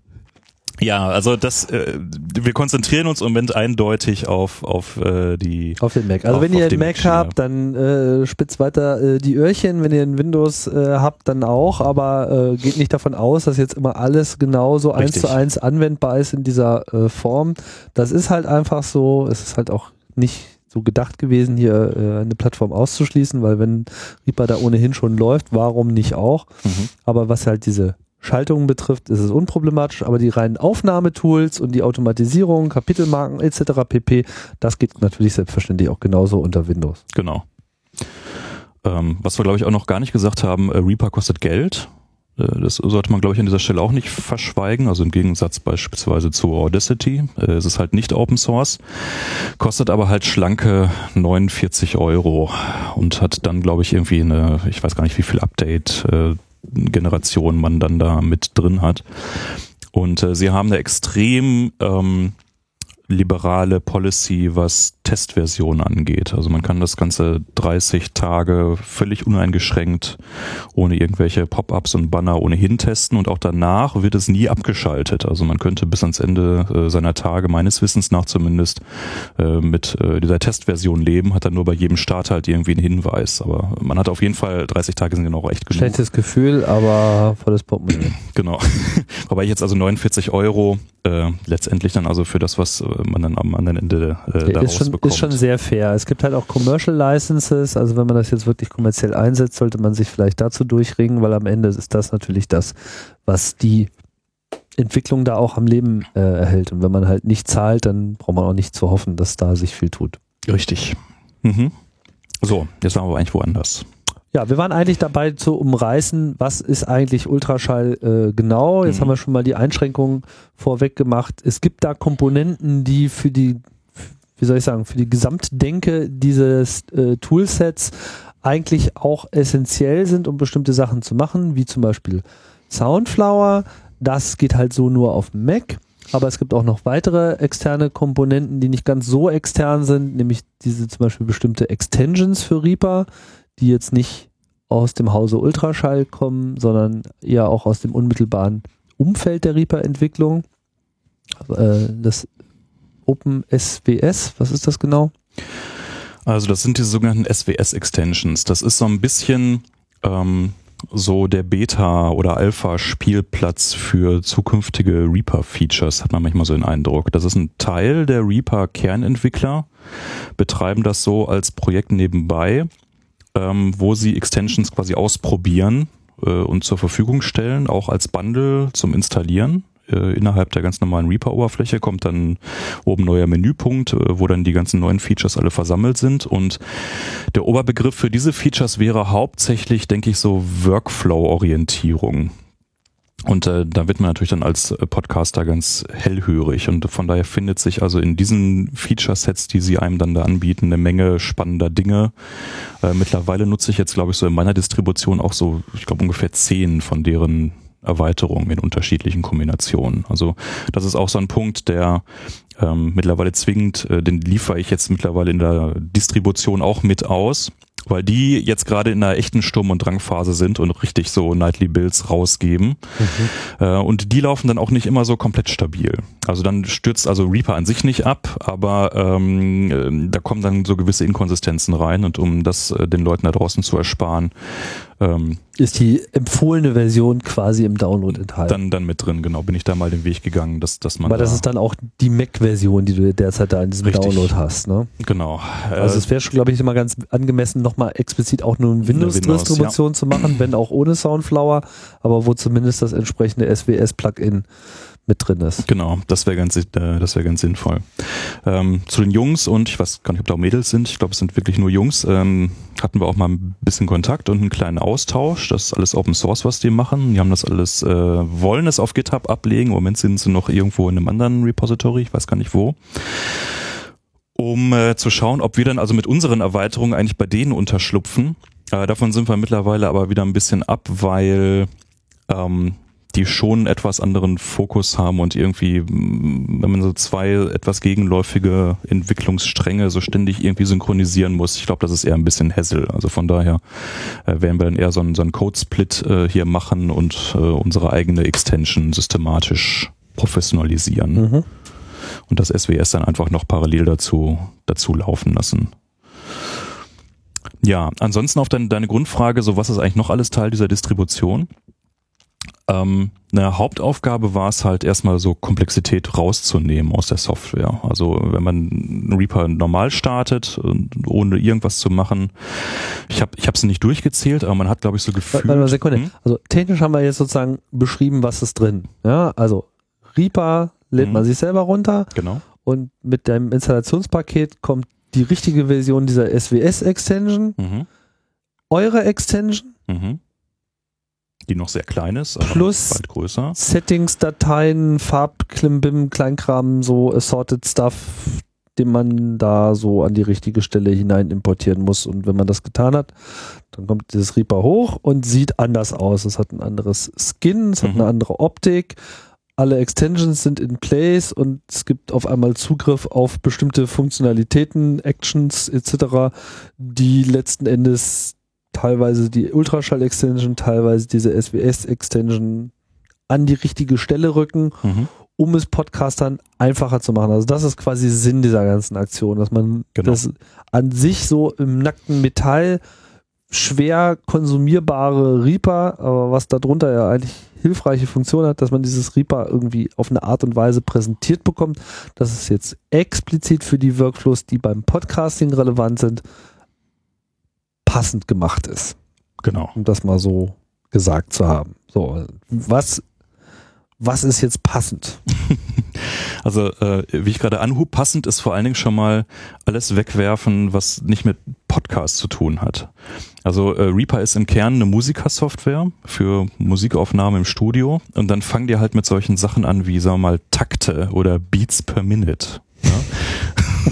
ja, also das, äh, wir konzentrieren uns im Moment eindeutig auf auf äh, die auf den Mac. Also auf, wenn ihr einen Mac habt, dann äh, spitzt weiter äh, die Öhrchen. Wenn ihr einen Windows äh, habt, dann auch. Aber äh, geht nicht davon aus, dass jetzt immer alles genauso eins zu eins anwendbar ist in dieser äh, Form. Das ist halt einfach so. Es ist halt auch nicht so gedacht gewesen, hier äh, eine Plattform auszuschließen, weil wenn Reaper da ohnehin schon läuft, warum nicht auch? Mhm. Aber was halt diese Schaltungen betrifft, ist es unproblematisch, aber die reinen Aufnahmetools und die Automatisierung, Kapitelmarken etc. pp, das geht natürlich selbstverständlich auch genauso unter Windows. Genau. Ähm, was wir, glaube ich, auch noch gar nicht gesagt haben, äh, Reaper kostet Geld. Äh, das sollte man, glaube ich, an dieser Stelle auch nicht verschweigen. Also im Gegensatz beispielsweise zu Audacity. Äh, es ist halt nicht Open Source, kostet aber halt schlanke 49 Euro und hat dann, glaube ich, irgendwie eine, ich weiß gar nicht, wie viel Update, äh, man dann da mit drin hat. Und sie haben eine extrem ähm, liberale Policy, was Testversion angeht. Also man kann das Ganze 30 Tage völlig uneingeschränkt, ohne irgendwelche Pop-ups und Banner ohnehin testen und auch danach wird es nie abgeschaltet. Also man könnte bis ans Ende äh, seiner Tage, meines Wissens nach zumindest, äh, mit äh, dieser Testversion leben, hat dann nur bei jedem Start halt irgendwie einen Hinweis. Aber man hat auf jeden Fall 30 Tage sind genau echt genug. Schlechtes Gefühl, aber volles Portemonnaie. genau. Wobei jetzt also 49 Euro äh, letztendlich dann also für das, was äh, man dann am anderen Ende äh, daraus bekommt. Ist schon sehr fair. Es gibt halt auch Commercial Licenses, also wenn man das jetzt wirklich kommerziell einsetzt, sollte man sich vielleicht dazu durchringen, weil am Ende ist das natürlich das, was die Entwicklung da auch am Leben äh, erhält. Und wenn man halt nicht zahlt, dann braucht man auch nicht zu hoffen, dass da sich viel tut. Richtig. Mhm. So, jetzt waren wir eigentlich woanders. Ja, wir waren eigentlich dabei zu umreißen, was ist eigentlich Ultraschall äh, genau. Jetzt mhm. haben wir schon mal die Einschränkungen vorweg gemacht. Es gibt da Komponenten, die für die, wie soll ich sagen, für die Gesamtdenke dieses äh, Toolsets eigentlich auch essentiell sind, um bestimmte Sachen zu machen, wie zum Beispiel Soundflower. Das geht halt so nur auf Mac. Aber es gibt auch noch weitere externe Komponenten, die nicht ganz so extern sind, nämlich diese zum Beispiel bestimmte Extensions für Reaper, die jetzt nicht aus dem Hause Ultraschall kommen, sondern eher auch aus dem unmittelbaren Umfeld der Reaper-Entwicklung. Äh, das OpenSWS, was ist das genau? Also das sind die sogenannten SWS-Extensions. Das ist so ein bisschen ähm, so der Beta- oder Alpha-Spielplatz für zukünftige Reaper-Features, hat man manchmal so den Eindruck. Das ist ein Teil der Reaper-Kernentwickler, betreiben das so als Projekt nebenbei, ähm, wo sie Extensions quasi ausprobieren äh, und zur Verfügung stellen, auch als Bundle zum Installieren äh, innerhalb der ganz normalen Reaper-Oberfläche kommt dann oben neuer Menüpunkt, äh, wo dann die ganzen neuen Features alle versammelt sind. Und der Oberbegriff für diese Features wäre hauptsächlich, denke ich, so Workflow-Orientierung. Und äh, da wird man natürlich dann als äh, Podcaster ganz hellhörig. Und von daher findet sich also in diesen Feature-Sets, die sie einem dann da anbieten, eine Menge spannender Dinge. Äh, mittlerweile nutze ich jetzt, glaube ich, so in meiner Distribution auch so, ich glaube, ungefähr zehn von deren Erweiterungen in unterschiedlichen Kombinationen. Also das ist auch so ein Punkt, der ähm, mittlerweile zwingend, äh, den liefere ich jetzt mittlerweile in der Distribution auch mit aus weil die jetzt gerade in einer echten Sturm- und Drangphase sind und richtig so Nightly Builds rausgeben. Mhm. Äh, und die laufen dann auch nicht immer so komplett stabil. Also dann stürzt also Reaper an sich nicht ab, aber ähm, äh, da kommen dann so gewisse Inkonsistenzen rein und um das äh, den Leuten da draußen zu ersparen, ähm, ist die empfohlene Version quasi im Download enthalten. Dann, dann mit drin, genau. Bin ich da mal den Weg gegangen, dass, dass man. Aber da das ist dann auch die Mac-Version, die du derzeit da in diesem richtig. Download hast, ne? Genau. Also es wäre schon, glaube ich, immer ganz angemessen, nochmal explizit auch nur eine Windows-Distribution Windows, ja. zu machen, wenn auch ohne Soundflower, aber wo zumindest das entsprechende SWS-Plugin mit drin ist. Genau, das wäre ganz, äh, das wäre ganz sinnvoll. Ähm, zu den Jungs und ich weiß gar nicht, ob da auch Mädels sind. Ich glaube, es sind wirklich nur Jungs. Ähm, hatten wir auch mal ein bisschen Kontakt und einen kleinen Austausch. Das ist alles Open Source, was die machen. Die haben das alles, äh, wollen es auf GitHub ablegen. Im Moment sind sie noch irgendwo in einem anderen Repository. Ich weiß gar nicht wo um äh, zu schauen, ob wir dann also mit unseren Erweiterungen eigentlich bei denen unterschlupfen. Äh, davon sind wir mittlerweile aber wieder ein bisschen ab, weil ähm, die schon etwas anderen Fokus haben und irgendwie, wenn man so zwei etwas gegenläufige Entwicklungsstränge so ständig irgendwie synchronisieren muss, ich glaube, das ist eher ein bisschen Hassel. Also von daher äh, werden wir dann eher so einen, so einen Code-Split äh, hier machen und äh, unsere eigene Extension systematisch professionalisieren. Mhm. Und das SWS dann einfach noch parallel dazu, dazu laufen lassen. Ja, ansonsten auf deine, deine Grundfrage, so was ist eigentlich noch alles Teil dieser Distribution? Ähm, eine Hauptaufgabe war es halt erstmal so Komplexität rauszunehmen aus der Software. Also wenn man Reaper normal startet, ohne irgendwas zu machen, ich habe ich es nicht durchgezählt, aber man hat glaube ich so gefühlt. Warte mal Sekunde. Hm? Also technisch haben wir jetzt sozusagen beschrieben, was ist drin. Ja, also Reaper lädt hm. man sich selber runter. Genau. Und mit dem Installationspaket kommt die richtige Version dieser SWS-Extension, mhm. eure Extension. Mhm die noch sehr klein ist, aber Plus bald größer. Settings, Dateien, Farbklimbim, Kleinkram, so assorted Stuff, den man da so an die richtige Stelle hinein importieren muss. Und wenn man das getan hat, dann kommt dieses Reaper hoch und sieht anders aus. Es hat ein anderes Skin, es hat mhm. eine andere Optik. Alle Extensions sind in place und es gibt auf einmal Zugriff auf bestimmte Funktionalitäten, Actions etc., die letzten Endes teilweise die Ultraschall-Extension, teilweise diese SWS-Extension an die richtige Stelle rücken, mhm. um es Podcastern einfacher zu machen. Also das ist quasi Sinn dieser ganzen Aktion, dass man genau. das an sich so im nackten Metall schwer konsumierbare Reaper, aber was darunter ja eigentlich hilfreiche Funktion hat, dass man dieses Reaper irgendwie auf eine Art und Weise präsentiert bekommt, dass es jetzt explizit für die Workflows, die beim Podcasting relevant sind, passend gemacht ist. Genau. Um das mal so gesagt zu haben. So, was, was ist jetzt passend? Also, äh, wie ich gerade anhub, passend ist vor allen Dingen schon mal alles wegwerfen, was nicht mit Podcast zu tun hat. Also äh, Reaper ist im Kern eine Musikersoftware für Musikaufnahmen im Studio und dann fangen die halt mit solchen Sachen an wie, sagen wir mal, Takte oder Beats per Minute. Ja?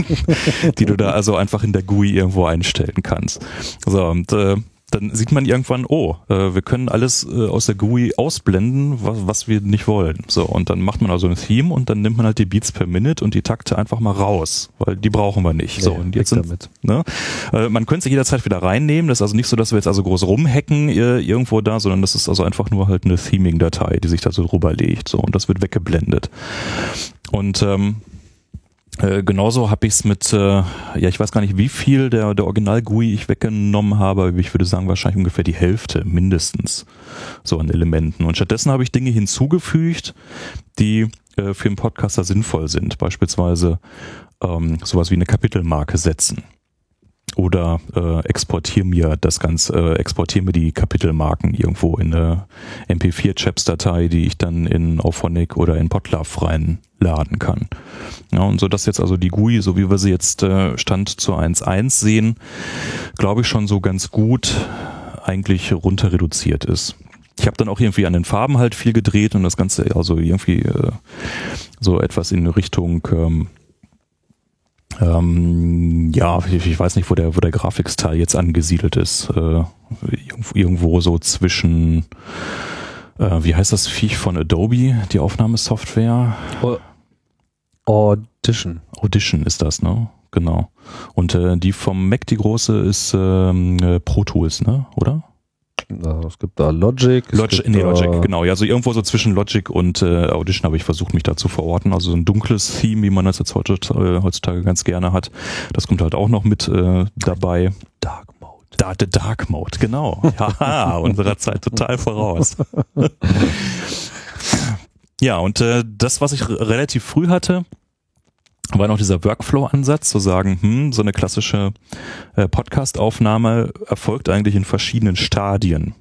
die du da also einfach in der GUI irgendwo einstellen kannst. So, und äh, dann sieht man irgendwann, oh, äh, wir können alles äh, aus der GUI ausblenden, was, was wir nicht wollen. So, und dann macht man also ein Theme und dann nimmt man halt die Beats per Minute und die Takte einfach mal raus, weil die brauchen wir nicht. so, und jetzt sind, damit. Ne, äh, man könnte sie jederzeit wieder reinnehmen. Das ist also nicht so, dass wir jetzt also groß rumhacken äh, irgendwo da, sondern das ist also einfach nur halt eine Theming-Datei, die sich da so drüber legt. So, und das wird weggeblendet. Und ähm, Äh, genauso habe ich es mit, äh, ja, ich weiß gar nicht, wie viel der, der Original-GUI ich weggenommen habe, ich würde sagen, wahrscheinlich ungefähr die Hälfte mindestens so an Elementen. Und stattdessen habe ich Dinge hinzugefügt, die äh, für einen Podcaster sinnvoll sind. Beispielsweise ähm, sowas wie eine Kapitelmarke setzen oder äh, exportiere mir das Ganze, äh, exportiere mir die Kapitelmarken irgendwo in eine MP4-Chaps-Datei, die ich dann in Auphonic oder in Podlove reinladen kann. Ja, und so dass jetzt also die GUI, so wie wir sie jetzt äh, Stand zu 1.1 sehen, glaube ich schon so ganz gut eigentlich runter reduziert ist. Ich habe dann auch irgendwie an den Farben halt viel gedreht und das Ganze also irgendwie äh, so etwas in Richtung ähm, ähm, ja, ich, ich, weiß nicht, wo der, wo der Grafiksteil jetzt angesiedelt ist. Äh, irgendwo so zwischen, äh, wie heißt das Viech von Adobe, die Aufnahmesoftware? Audition. Audition ist das, ne? Genau. Und äh, die vom Mac, die große, ist ähm, äh, Pro Tools, ne? Oder? Es gibt da Logic. Logic, nee, Logic, genau. Ja, also irgendwo so zwischen Logic und äh, Audition habe ich versucht, mich da zu verorten. Also so ein dunkles Theme, wie man das jetzt heutzutage, heutzutage ganz gerne hat. Das kommt halt auch noch mit äh, dabei. Dark Mode. Da, the Dark Mode, genau. Ja, unserer Zeit total voraus. ja, und äh, das, was ich relativ früh hatte, war noch dieser Workflow-Ansatz, zu sagen, hm, so eine klassische äh, Podcast-Aufnahme erfolgt eigentlich in verschiedenen Stadien.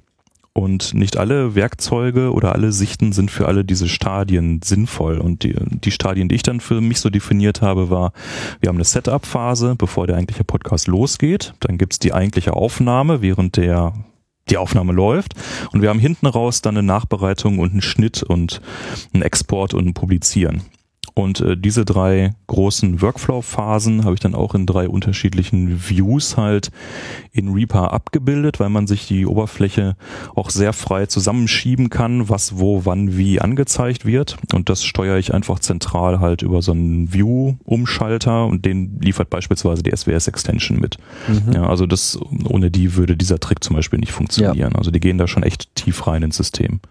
Und nicht alle Werkzeuge oder alle Sichten sind für alle diese Stadien sinnvoll. Und die, die Stadien, die ich dann für mich so definiert habe, war, wir haben eine Setup-Phase, bevor der eigentliche Podcast losgeht. Dann gibt's die eigentliche Aufnahme, während der die Aufnahme läuft. Und wir haben hinten raus dann eine Nachbereitung und einen Schnitt und einen Export und ein Publizieren. Und äh, diese drei großen Workflow-Phasen habe ich dann auch in drei unterschiedlichen Views halt in Reaper abgebildet, weil man sich die Oberfläche auch sehr frei zusammenschieben kann, was wo, wann, wie angezeigt wird. Und das steuere ich einfach zentral halt über so einen View-Umschalter und den liefert beispielsweise die SWS-Extension mit. Mhm. Ja, also das, ohne die würde dieser Trick zum Beispiel nicht funktionieren. Ja. Also die gehen da schon echt tief rein ins System.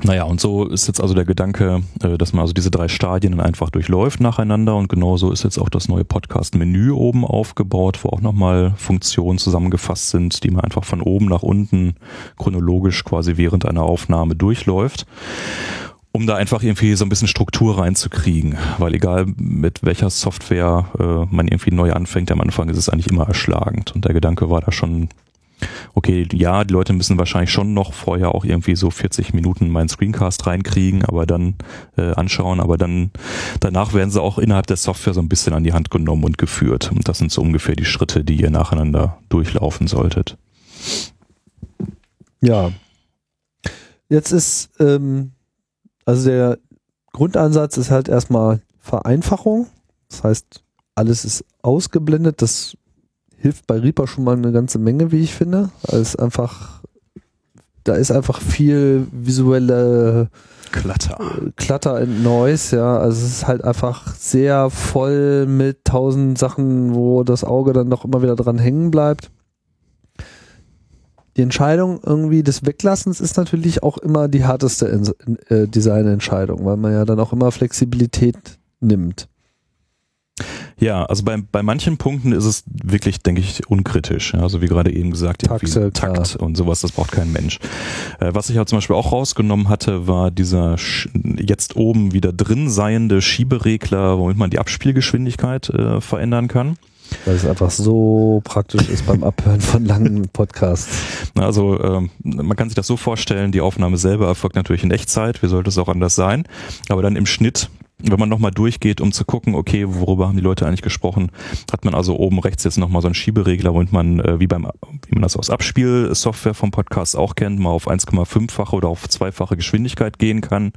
Naja, und so ist jetzt also der Gedanke, äh, dass man also diese drei Stadien dann einfach durchläuft nacheinander und genauso ist jetzt auch das neue Podcast-Menü oben aufgebaut, wo auch nochmal Funktionen zusammengefasst sind, die man einfach von oben nach unten chronologisch quasi während einer Aufnahme durchläuft um da einfach irgendwie so ein bisschen Struktur reinzukriegen. Weil egal mit welcher Software äh, man irgendwie neu anfängt, am Anfang ist es eigentlich immer erschlagend. Und der Gedanke war da schon okay, ja, die Leute müssen wahrscheinlich schon noch vorher auch irgendwie so 40 Minuten meinen Screencast reinkriegen, aber dann äh, anschauen, aber dann danach werden sie auch innerhalb der Software so ein bisschen an die Hand genommen und geführt. Und das sind so ungefähr die Schritte, die ihr nacheinander durchlaufen solltet. Ja. Jetzt ist, ähm, also der Grundansatz ist halt erstmal Vereinfachung. Das heißt, alles ist ausgeblendet. Das hilft bei Reaper schon mal eine ganze Menge, wie ich finde. Also einfach, da ist einfach viel visuelle Klatter. Klatter and Noise, ja. Also es ist halt einfach sehr voll mit tausend Sachen, wo das Auge dann doch immer wieder dran hängen bleibt. Die Entscheidung irgendwie des Weglassens ist natürlich auch immer die harteste äh, Designentscheidung, weil man ja dann auch immer Flexibilität nimmt. Ja, also bei, bei manchen Punkten ist es wirklich, denke ich, unkritisch. Also wie gerade eben gesagt, Taxe, Takt und sowas, das braucht kein Mensch. Äh, was ich halt zum Beispiel auch rausgenommen hatte, war dieser jetzt oben wieder drin seiende Schieberegler, womit man die Abspielgeschwindigkeit äh, verändern kann. Weil es einfach so praktisch ist beim Abhören von langen Podcasts. Also ähm, man kann sich das so vorstellen, die Aufnahme selber erfolgt natürlich in Echtzeit, wie sollte es auch anders sein, aber dann im Schnitt wenn man nochmal durchgeht, um zu gucken, okay, worüber haben die Leute eigentlich gesprochen, hat man also oben rechts jetzt nochmal so einen Schieberegler, womit man, äh, wie beim, wie man das aus Abspielsoftware vom Podcast auch kennt, mal auf 1,5-fache oder auf zweifache Geschwindigkeit gehen kann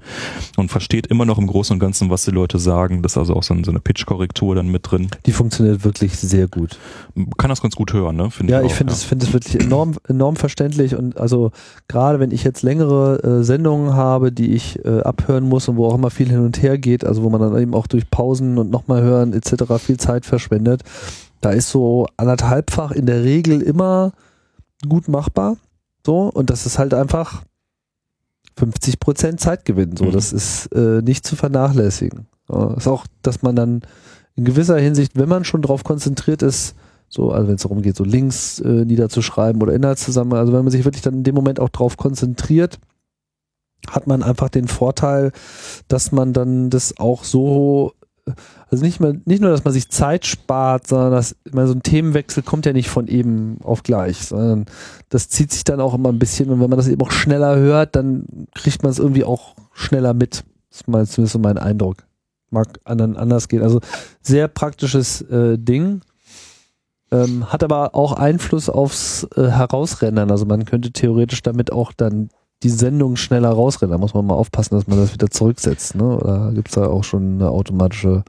und versteht immer noch im Großen und Ganzen, was die Leute sagen. Das ist also auch so, eine Pitch-Korrektur dann mit drin. Die funktioniert wirklich sehr gut. Kann das ganz gut hören, ne? Find ja, ich, ich finde es ja. finde es wirklich enorm, enorm verständlich und also gerade wenn ich jetzt längere äh, Sendungen habe, die ich äh, abhören muss und wo auch immer viel hin und her geht, also wo man dann eben auch durch Pausen und nochmal hören etc. viel Zeit verschwendet. Da ist so anderthalbfach in der Regel immer gut machbar. So, und das ist halt einfach 50 Prozent Zeitgewinn. So, mhm. das ist äh, nicht zu vernachlässigen. Äh, ist auch, dass man dann in gewisser Hinsicht, wenn man schon drauf konzentriert ist, so, also wenn es darum geht, so Links äh, niederzuschreiben oder Inhaltszusammenhang, also wenn man sich wirklich dann in dem Moment auch drauf konzentriert, hat man einfach den Vorteil, dass man dann das auch so, also nicht mehr, nicht nur, dass man sich Zeit spart, sondern dass immer so ein Themenwechsel kommt ja nicht von eben auf gleich, sondern das zieht sich dann auch immer ein bisschen und wenn man das eben auch schneller hört, dann kriegt man es irgendwie auch schneller mit. Das ist mal zumindest so mein Eindruck. Mag anderen anders gehen. Also sehr praktisches äh, Ding. Ähm, hat aber auch Einfluss aufs äh, Herausrennen. Also man könnte theoretisch damit auch dann die Sendung schneller rausrennen. Da muss man mal aufpassen, dass man das wieder zurücksetzt. Ne? Oder gibt es da auch schon eine automatische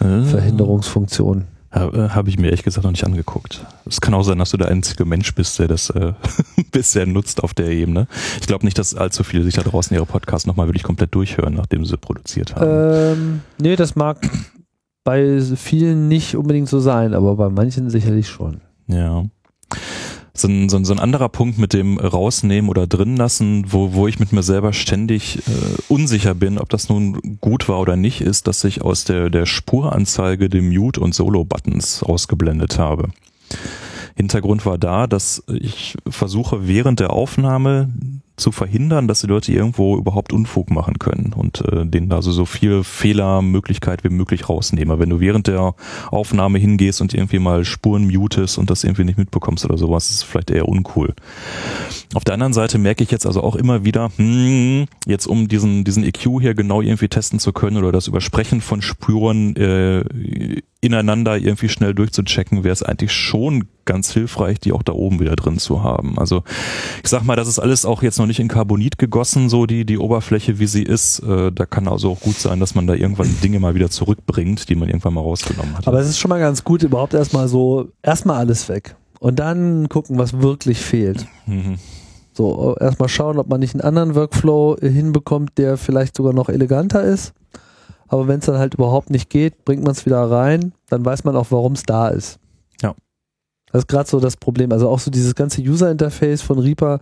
Äh, Verhinderungsfunktion? Habe hab ich mir ehrlich gesagt noch nicht angeguckt. Es kann auch sein, dass du der einzige Mensch bist, der das äh, bisher nutzt auf der Ebene. Ich glaube nicht, dass allzu viele sich da draußen ihre Podcasts nochmal wirklich komplett durchhören, nachdem sie produziert haben. Ähm, nee, das mag bei vielen nicht unbedingt so sein, aber bei manchen sicherlich schon. Ja. So ein, so, ein, so ein anderer Punkt mit dem Rausnehmen oder drin lassen, wo, wo ich mit mir selber ständig äh, unsicher bin, ob das nun gut war oder nicht, ist, dass ich aus der, der Spuranzeige die Mute- und Solo-Buttons ausgeblendet habe. Hintergrund war da, dass ich versuche während der Aufnahme zu verhindern, dass die Leute irgendwo überhaupt Unfug machen können und äh, denen also so viel Fehlermöglichkeit wie möglich rausnehmen. Wenn du während der Aufnahme hingehst und irgendwie mal Spuren mutest und das irgendwie nicht mitbekommst oder sowas, ist vielleicht eher uncool. Auf der anderen Seite merke ich jetzt also auch immer wieder, hm, jetzt um diesen, diesen EQ hier genau irgendwie testen zu können oder das Übersprechen von Spuren äh, ineinander irgendwie schnell durchzuchecken, wäre es eigentlich schon ganz hilfreich, die auch da oben wieder drin zu haben. Also ich sag mal, das ist alles auch jetzt noch nicht in Carbonit gegossen, so die, die Oberfläche, wie sie ist. Äh, da kann also auch gut sein, dass man da irgendwann Dinge mal wieder zurückbringt, die man irgendwann mal rausgenommen hat. Aber es ist schon mal ganz gut, überhaupt erstmal so, erstmal alles weg. Und dann gucken, was wirklich fehlt. Mhm. So, erstmal schauen, ob man nicht einen anderen Workflow hinbekommt, der vielleicht sogar noch eleganter ist. Aber wenn es dann halt überhaupt nicht geht, bringt man es wieder rein, dann weiß man auch, warum es da ist. Ja. Das ist gerade so das Problem. Also auch so dieses ganze User-Interface von Reaper,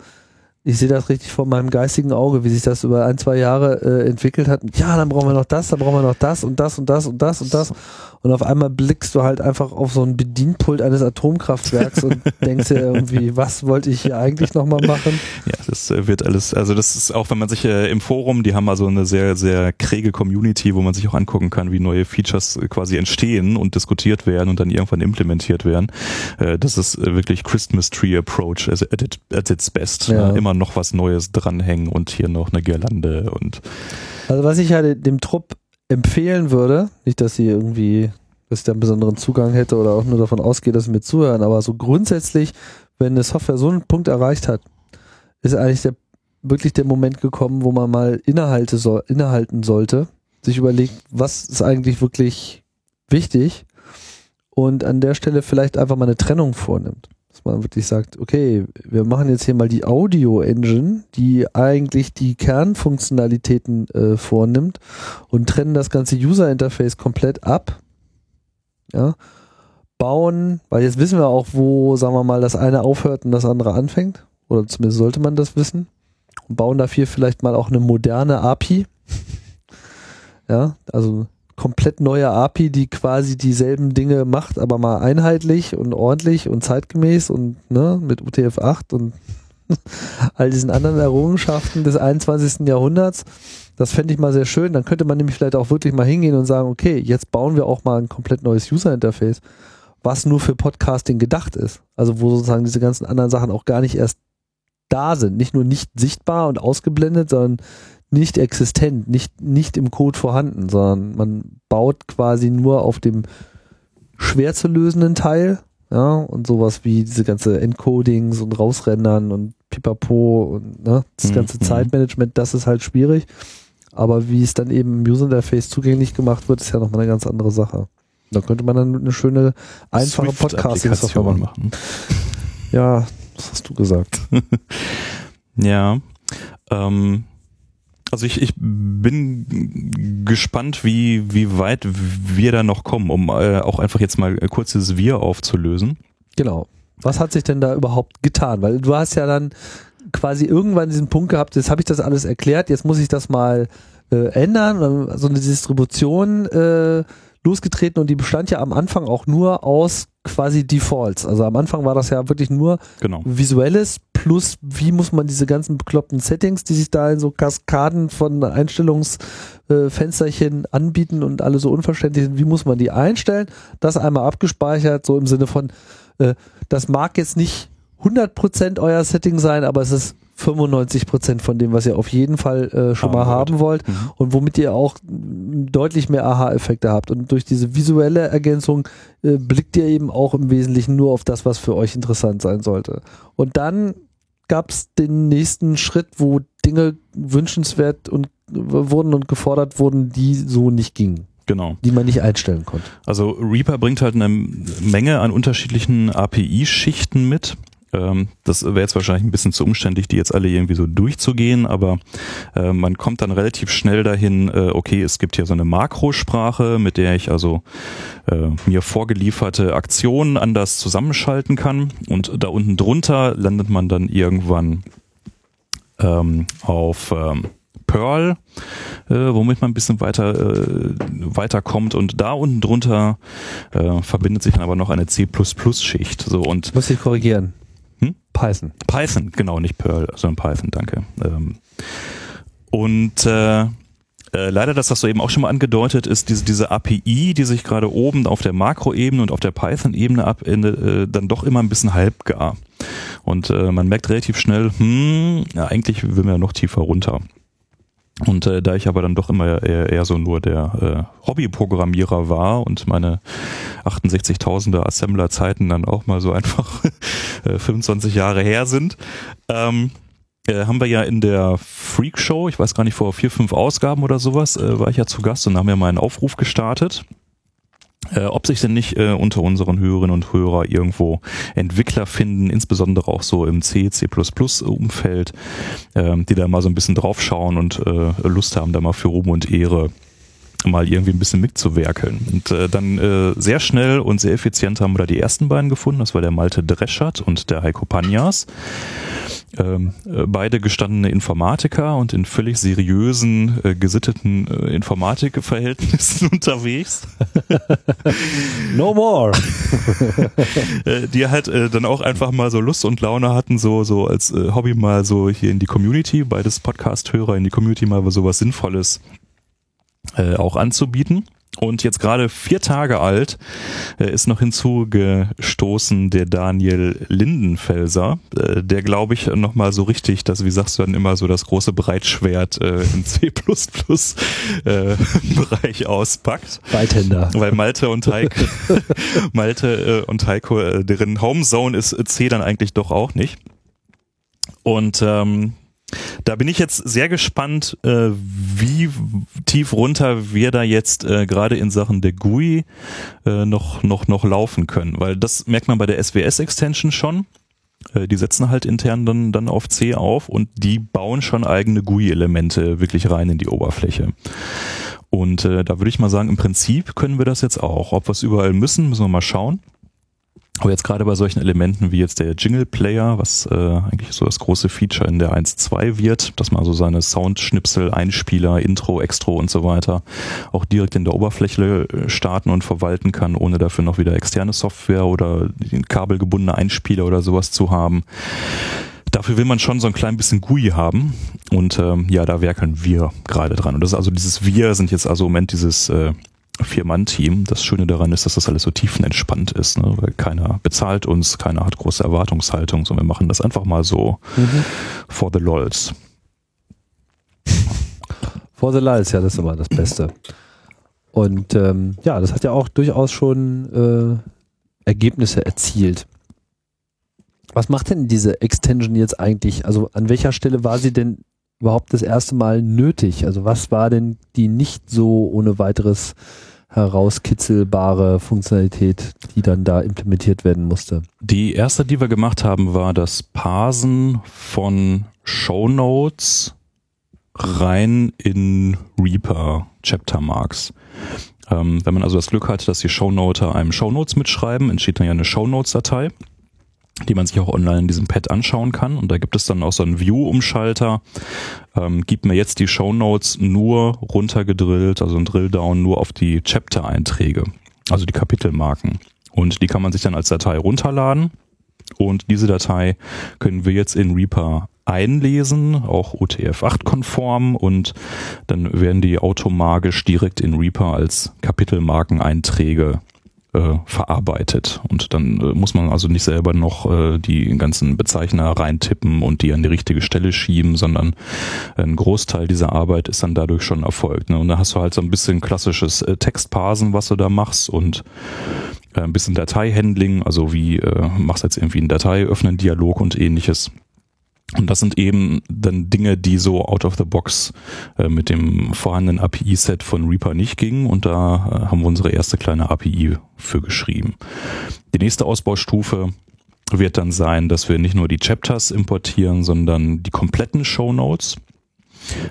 ich sehe das richtig vor meinem geistigen Auge, wie sich das über ein, zwei Jahre äh, entwickelt hat. Ja, dann brauchen wir noch das, dann brauchen wir noch das und das und das und das und das. Und auf einmal blickst du halt einfach auf so ein Bedienpult eines Atomkraftwerks und denkst dir irgendwie, was wollte ich hier eigentlich nochmal machen? Ja, das äh, wird alles, also das ist auch, wenn man sich äh, im Forum, die haben also eine sehr, sehr kräge Community, wo man sich auch angucken kann, wie neue Features äh, quasi entstehen und diskutiert werden und dann irgendwann implementiert werden. Äh, das ist äh, wirklich Christmas Tree Approach at, at its best. Ja. Immer noch was Neues dranhängen und hier noch eine Girlande und Also was ich de- dem Trupp empfehlen würde, nicht, dass sie irgendwie, dass ich einen besonderen Zugang hätte oder auch nur davon ausgehe, dass sie mir zuhören, aber so grundsätzlich, wenn eine Software so einen Punkt erreicht hat, ist eigentlich der, wirklich der Moment gekommen, wo man mal innehalte soll, innehalten sollte, sich überlegt, was ist eigentlich wirklich wichtig und an der Stelle vielleicht einfach mal eine Trennung vornimmt. Man wirklich sagt, okay, wir machen jetzt hier mal die Audio-Engine, die eigentlich die Kernfunktionalitäten äh, vornimmt und trennen das ganze User-Interface komplett ab. Ja, bauen, weil jetzt wissen wir auch, wo, sagen wir mal, das eine aufhört und das andere anfängt. Oder zumindest sollte man das wissen. Und bauen dafür vielleicht mal auch eine moderne API. Ja, also komplett neue API, die quasi dieselben Dinge macht, aber mal einheitlich und ordentlich und zeitgemäß und ne, mit UTF-8 und all diesen anderen Errungenschaften des 21. Jahrhunderts. Das fände ich mal sehr schön. Dann könnte man nämlich vielleicht auch wirklich mal hingehen und sagen, okay, jetzt bauen wir auch mal ein komplett neues User-Interface, was nur für Podcasting gedacht ist. Also wo sozusagen diese ganzen anderen Sachen auch gar nicht erst da sind. Nicht nur nicht sichtbar und ausgeblendet, sondern nicht existent, nicht, nicht im Code vorhanden, sondern man baut quasi nur auf dem schwer zu lösenden Teil, ja, und sowas wie diese ganze Encodings und Rausrendern und Pipapo und ne, das Mhm, ganze mhm. Zeitmanagement, das ist halt schwierig. Aber wie es dann eben im User Interface zugänglich gemacht wird, ist ja nochmal eine ganz andere Sache. Da könnte man dann eine schöne, einfache Podcasting-Software machen. Ja, das hast du gesagt. Ja. Ähm, also ich, ich bin gespannt, wie, wie weit wir da noch kommen, um äh, auch einfach jetzt mal kurz dieses Wir aufzulösen. Genau. Was hat sich denn da überhaupt getan? Weil du hast ja dann quasi irgendwann diesen Punkt gehabt, jetzt habe ich das alles erklärt, jetzt muss ich das mal äh, ändern, so eine Distribution äh, losgetreten und die bestand ja am Anfang auch nur aus quasi Defaults. Also am Anfang war das ja wirklich nur Genau. visuelles plus wie muss man diese ganzen bekloppten Settings, die sich da in so Kaskaden von Einstellungsfensterchen anbieten und alle so unverständlich sind, wie muss man die einstellen? Das einmal abgespeichert, so im Sinne von, äh, das mag jetzt nicht 100% euer Setting sein, aber es ist 95% von dem, was ihr auf jeden Fall äh, schon mal haben wollt Mhm. und womit ihr auch deutlich mehr Aha-Effekte habt. Und durch diese visuelle Ergänzung äh, blickt ihr eben auch im Wesentlichen nur auf das, was für euch interessant sein sollte. Und dann gab es den nächsten Schritt, wo Dinge wünschenswert und wurden und gefordert wurden, die so nicht gingen, Genau. die man nicht einstellen konnte. Also Reaper bringt halt eine Menge an unterschiedlichen API-Schichten mit. Ähm, das wäre jetzt wahrscheinlich ein bisschen zu umständlich, die jetzt alle irgendwie so durchzugehen, aber äh, man kommt dann relativ schnell dahin, äh, okay, es gibt hier so eine Makrosprache, mit der ich also äh, mir vorgelieferte Aktionen anders zusammenschalten kann und da unten drunter landet man dann irgendwann ähm, auf ähm, Perl, womit man ein bisschen weiter äh, weiterkommt und da unten drunter verbindet sich dann aber noch eine C++-Schicht. So und Muss ich korrigieren. Hm? Python. Python, genau, nicht Perl, sondern Python, danke. Ähm, und äh, äh, leider, das hast du eben auch schon mal angedeutet, ist diese, diese API, die sich gerade oben auf der Makroebene und auf der Python-Ebene abendet, äh, dann doch immer ein bisschen halbgar. Und äh, man merkt relativ schnell, hm, ja, eigentlich will man ja noch tiefer runter. Und äh, da ich aber dann doch immer eher, eher so nur der äh, Hobbyprogrammierer war und meine 68.000er Assembler-Zeiten dann auch mal so einfach äh, 25 Jahre her sind, ähm, äh, haben wir ja in der Freak Show, ich weiß gar nicht, vor vier, fünf Ausgaben oder sowas, äh, war ich ja zu Gast und haben ja mal einen Aufruf gestartet, äh, ob sich denn nicht äh, unter unseren Hörerinnen und Hörer irgendwo Entwickler finden, insbesondere auch so im C, C++ Umfeld, ähm, die da mal so ein bisschen draufschauen und äh, Lust haben, da mal für Ruhm und Ehre mal irgendwie ein bisschen mitzuwerkeln. Und äh, dann äh, sehr schnell und sehr effizient haben wir da die ersten beiden gefunden. Das war der Malte Dreschert und der Heiko Panjas. Ähm, äh, beide gestandene Informatiker und in völlig seriösen, äh, gesitteten äh, Informatikverhältnissen unterwegs. No more. äh, die halt äh, dann auch einfach mal so Lust und Laune hatten, so so als Hobby mal so hier in die Community, beides Podcast-Hörer in die Community mal so was Sinnvolles äh, auch anzubieten. Und jetzt gerade vier Tage alt äh, ist noch hinzugestoßen der Daniel Lindenfelser, äh, der glaube ich nochmal so richtig, das, wie sagst du dann immer, so das große Breitschwert äh, im C++ äh, Bereich auspackt. Beithänder. Weil Malte und Heiko, Malte äh, und Heiko, deren Homezone ist C dann eigentlich doch auch nicht. Und ähm, da bin ich jetzt sehr gespannt, äh, wie tief runter wir da jetzt äh, gerade in Sachen der GUI äh, noch, noch, noch laufen können. Weil das merkt man bei der SWS-Extension schon. Äh, die setzen halt intern dann, dann auf C auf und die bauen schon eigene GUI-Elemente wirklich rein in die Oberfläche. Und äh, da würde ich mal sagen, im Prinzip können wir das jetzt auch. Ob wir es überall müssen, müssen wir mal schauen. Aber jetzt gerade bei solchen Elementen wie jetzt der Jingle Player, was äh, eigentlich so das große Feature in der 1.2 wird, dass man so seine Soundschnipsel, Einspieler, Intro, Extro und so weiter auch direkt in der Oberfläche äh, starten und verwalten kann, ohne dafür noch wieder externe Software oder kabelgebundene Einspieler oder sowas zu haben. Dafür will man schon so ein klein bisschen GUI haben und ähm, ja, da werkeln wir gerade dran. Und das ist also dieses Wir sind jetzt also im Moment dieses äh, Vier-Mann-Team. Das Schöne daran ist, dass das alles so tiefenentspannt ist, ne? weil keiner bezahlt uns, keiner hat große Erwartungshaltung, sondern wir machen das einfach mal so Mhm. for the lols. For the Lies, ja, das ist immer das Beste. Und ähm, ja, das hat ja auch durchaus schon äh, Ergebnisse erzielt. Was macht denn diese Extension jetzt eigentlich? Also an welcher Stelle war sie denn überhaupt das erste Mal nötig? Also was war denn die nicht so ohne weiteres herauskitzelbare Funktionalität, die dann da implementiert werden musste? Die erste, die wir gemacht haben, war das Parsen von Shownotes rein in Reaper Chapter Marks. Ähm, wenn man also das Glück hat, dass die Shownoter einem Shownotes mitschreiben, entsteht dann ja eine Shownotes-Datei. Die man sich auch online in diesem Pad anschauen kann. Und da gibt es dann auch so einen View-Umschalter. Ähm, gibt mir jetzt die Show Notes nur runtergedrillt, also ein Drilldown nur auf die Chapter-Einträge, also die Kapitelmarken. Und die kann man sich dann als Datei runterladen. Und diese Datei können wir jetzt in Reaper einlesen, auch UTF-8-konform und dann werden die automagisch direkt in Reaper als Kapitelmarkeneinträge äh, verarbeitet. Und dann äh, muss man also nicht selber noch äh, die ganzen Bezeichner reintippen und die an die richtige Stelle schieben, sondern ein Großteil dieser Arbeit ist dann dadurch schon erfolgt. Ne? Und da hast du halt so ein bisschen klassisches äh, Textparsen, was du da machst und äh, ein bisschen Dateihandling, also wie äh, machst jetzt irgendwie einen Datei öffnen, Dialog und ähnliches. Und das sind eben dann Dinge, die so out of the box äh, mit dem vorhandenen API-Set von Reaper nicht gingen. Und da äh, haben wir unsere erste kleine API für geschrieben. Die nächste Ausbaustufe wird dann sein, dass wir nicht nur die Chapters importieren, sondern die kompletten Show Notes.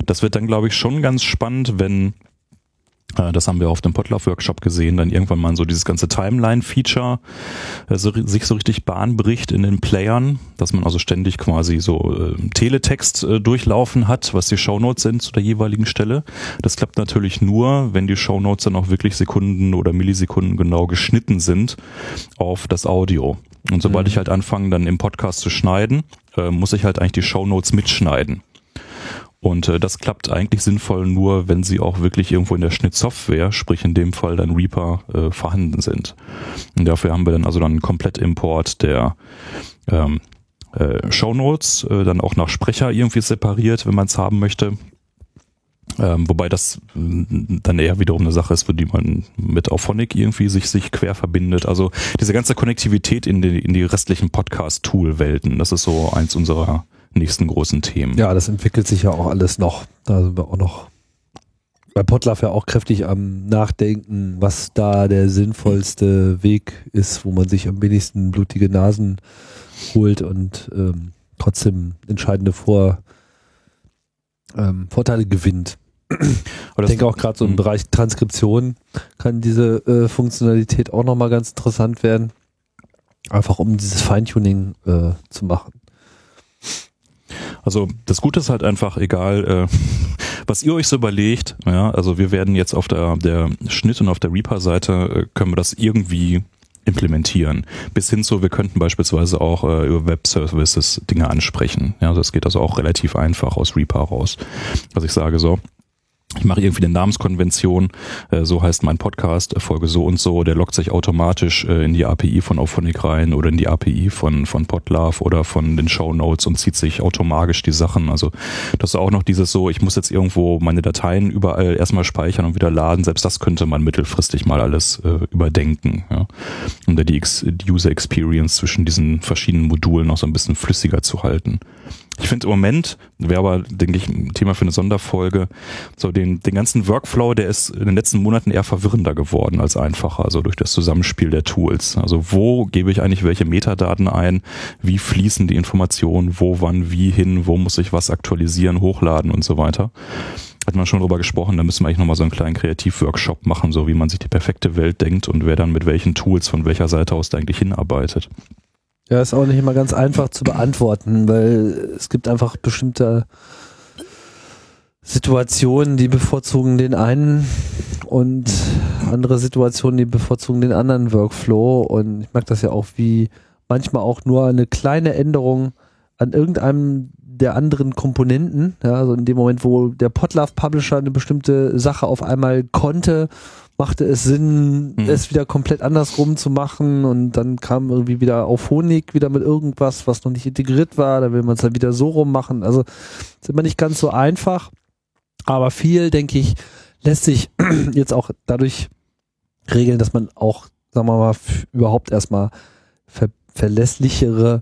Das wird dann, glaube ich, schon ganz spannend, wenn das haben wir auf dem Potlauf-Workshop gesehen, dann irgendwann mal so dieses ganze Timeline-Feature äh, so, sich so richtig Bahn bricht in den Playern, dass man also ständig quasi so äh, Teletext äh, durchlaufen hat, was die Shownotes sind zu der jeweiligen Stelle. Das klappt natürlich nur, wenn die Shownotes dann auch wirklich Sekunden oder Millisekunden genau geschnitten sind auf das Audio. Und sobald mhm. ich halt anfange, dann im Podcast zu schneiden, äh, muss ich halt eigentlich die Shownotes mitschneiden. Und äh, das klappt eigentlich sinnvoll nur, wenn sie auch wirklich irgendwo in der Schnittsoftware, sprich in dem Fall dann Reaper, äh, vorhanden sind. Und dafür haben wir dann also dann einen Komplettimport der ähm, äh, Shownotes, äh, dann auch nach Sprecher irgendwie separiert, wenn man es haben möchte. Ähm, wobei das mm, dann eher wiederum eine Sache ist, für die man mit Auphonic irgendwie sich, sich quer verbindet. Also diese ganze Konnektivität in die, in die restlichen Podcast-Tool-Welten, das ist so eins unserer nächsten großen Themen. Ja, das entwickelt sich ja auch alles noch. Da sind wir auch noch bei Potlaf ja auch kräftig am Nachdenken, was da der sinnvollste Weg ist, wo man sich am wenigsten blutige Nasen holt und ähm, trotzdem entscheidende Vor, ähm, Vorteile gewinnt. ich denke auch gerade so im hm. Bereich Transkription kann diese äh, Funktionalität auch nochmal ganz interessant werden. Einfach um dieses Feintuning äh, zu machen. Also das Gute ist halt einfach, egal, äh, was ihr euch so überlegt, ja, also wir werden jetzt auf der, der Schnitt und auf der Reaper-Seite äh, können wir das irgendwie implementieren. Bis hin zu, wir könnten beispielsweise auch äh, über Web-Services Dinge ansprechen. Ja, das geht also auch relativ einfach aus Reaper raus. Also ich sage so, ich mache irgendwie eine Namenskonvention, äh, so heißt mein Podcast, Folge so und so, der lockt sich automatisch äh, in die API von Auphonic rein oder in die API von, von Podlove oder von den Show Notes und zieht sich automatisch die Sachen. Also das ist auch noch dieses so, ich muss jetzt irgendwo meine Dateien überall erstmal speichern und wieder laden. Selbst das könnte man mittelfristig mal alles äh, überdenken, ja? um da die, die User Experience zwischen diesen verschiedenen Modulen noch so ein bisschen flüssiger zu halten. Ich finde im Moment, wäre aber, denke ich, ein Thema für eine Sonderfolge, so den, den ganzen Workflow, der ist in den letzten Monaten eher verwirrender geworden als einfacher, also durch das Zusammenspiel der Tools. Also wo gebe ich eigentlich welche Metadaten ein, wie fließen die Informationen, wo, wann, wie hin, wo muss ich was aktualisieren, hochladen und so weiter. Hat man schon drüber gesprochen, da müssen wir eigentlich nochmal so einen kleinen Kreativworkshop machen, so wie man sich die perfekte Welt denkt und wer dann mit welchen Tools von welcher Seite aus da eigentlich hinarbeitet. Ja, ist auch nicht immer ganz einfach zu beantworten, weil es gibt einfach bestimmte Situationen, die bevorzugen den einen und andere Situationen, die bevorzugen den anderen Workflow. Und ich mag das ja auch, wie manchmal auch nur eine kleine Änderung an irgendeinem der anderen Komponenten, ja, also in dem Moment, wo der Potlove Publisher eine bestimmte Sache auf einmal konnte machte es Sinn, mhm. es wieder komplett andersrum zu machen und dann kam irgendwie wieder auf Honig wieder mit irgendwas, was noch nicht integriert war, da will man es dann wieder so rum machen. Also ist immer nicht ganz so einfach, aber viel, denke ich, lässt sich jetzt auch dadurch regeln, dass man auch, sagen wir mal, überhaupt erstmal ver verlässlichere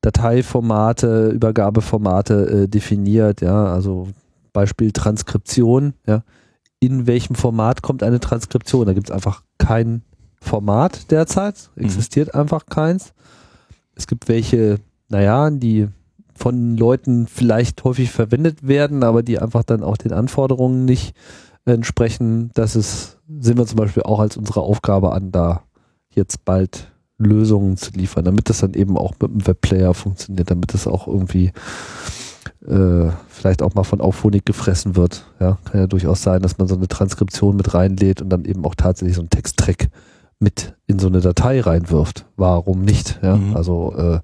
Dateiformate, Übergabeformate äh, definiert, ja, also Beispiel Transkription, ja, in welchem Format kommt eine Transkription. Da gibt es einfach kein Format derzeit, mhm. existiert mhm. einfach keins. Es gibt welche, naja, die von Leuten vielleicht häufig verwendet werden, aber die einfach dann auch den Anforderungen nicht entsprechen. Das ist, sehen wir zum Beispiel auch als unsere Aufgabe an, da jetzt bald Lösungen zu liefern, damit das dann eben auch mit dem Webplayer funktioniert, damit das auch irgendwie äh, vielleicht auch mal von Auphonic gefressen wird. Ja, kann ja durchaus sein, dass man so eine Transkription mit reinlädt und dann eben auch tatsächlich so einen Texttrack mit in so eine Datei reinwirft. Warum nicht? Ja, mhm. also äh,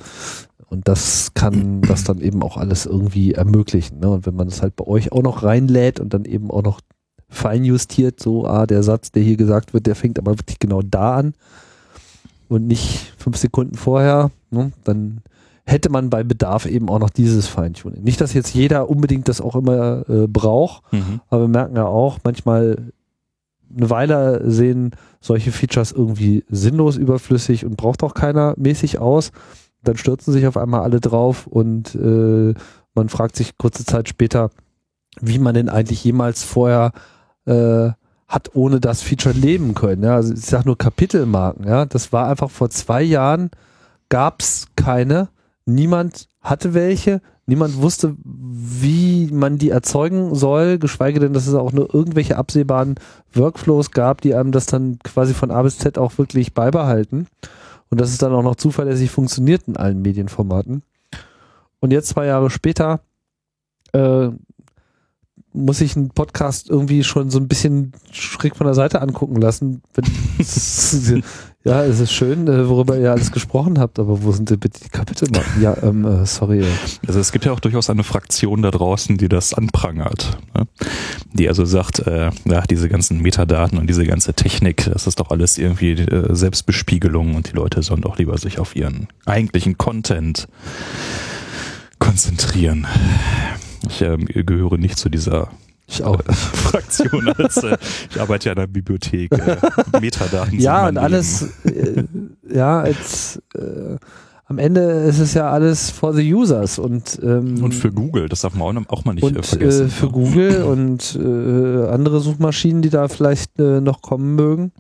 und das kann das dann eben auch alles irgendwie ermöglichen. Ne? Und wenn man das halt bei euch auch noch reinlädt und dann eben auch noch fein justiert, so, ah, der Satz, der hier gesagt wird, der fängt aber wirklich genau da an und nicht fünf Sekunden vorher, ne? dann hätte man bei Bedarf eben auch noch dieses Feintuning. Nicht, dass jetzt jeder unbedingt das auch immer äh, braucht, mhm. aber wir merken ja auch, manchmal eine Weile sehen solche Features irgendwie sinnlos überflüssig und braucht auch keiner mäßig aus. Dann stürzen sich auf einmal alle drauf und äh, man fragt sich kurze Zeit später, wie man denn eigentlich jemals vorher äh, hat ohne das Feature leben können. Ja? Also ich sage nur Kapitelmarken. Ja, das war einfach vor zwei Jahren gab es keine. Niemand hatte welche. Niemand wusste, wie man die erzeugen soll, geschweige denn, dass es auch nur irgendwelche absehbaren Workflows gab, die einem das dann quasi von A bis Z auch wirklich beibehalten. Und dass es dann auch noch zuverlässig funktioniert in allen Medienformaten. Und jetzt zwei Jahre später äh, muss ich einen Podcast irgendwie schon so ein bisschen schräg von der Seite angucken lassen. ja, es ist schön, äh, worüber ihr alles gesprochen habt, aber wo sind denn bitte die Kapitelmarken? Ja, ähm, äh, sorry. Also es gibt ja auch durchaus eine Fraktion da draußen, die das anprangert. Ne? Die also sagt, äh, ja, diese ganzen Metadaten und diese ganze Technik, das ist doch alles irgendwie äh, Selbstbespiegelung und die Leute sollen doch lieber sich auf ihren eigentlichen Content konzentrieren. Ich äh, gehöre nicht zu dieser ich auch. Fraktion. Als, äh, ich arbeite ja in der Bibliothek. Äh, Metadaten. Ja, und alles, äh, ja, als, äh, am Ende ist es ja alles for the users und ähm, und für Google, das darf man auch, mal nicht und, äh, vergessen. Äh, für Google und andere Suchmaschinen, die da vielleicht noch kommen mögen.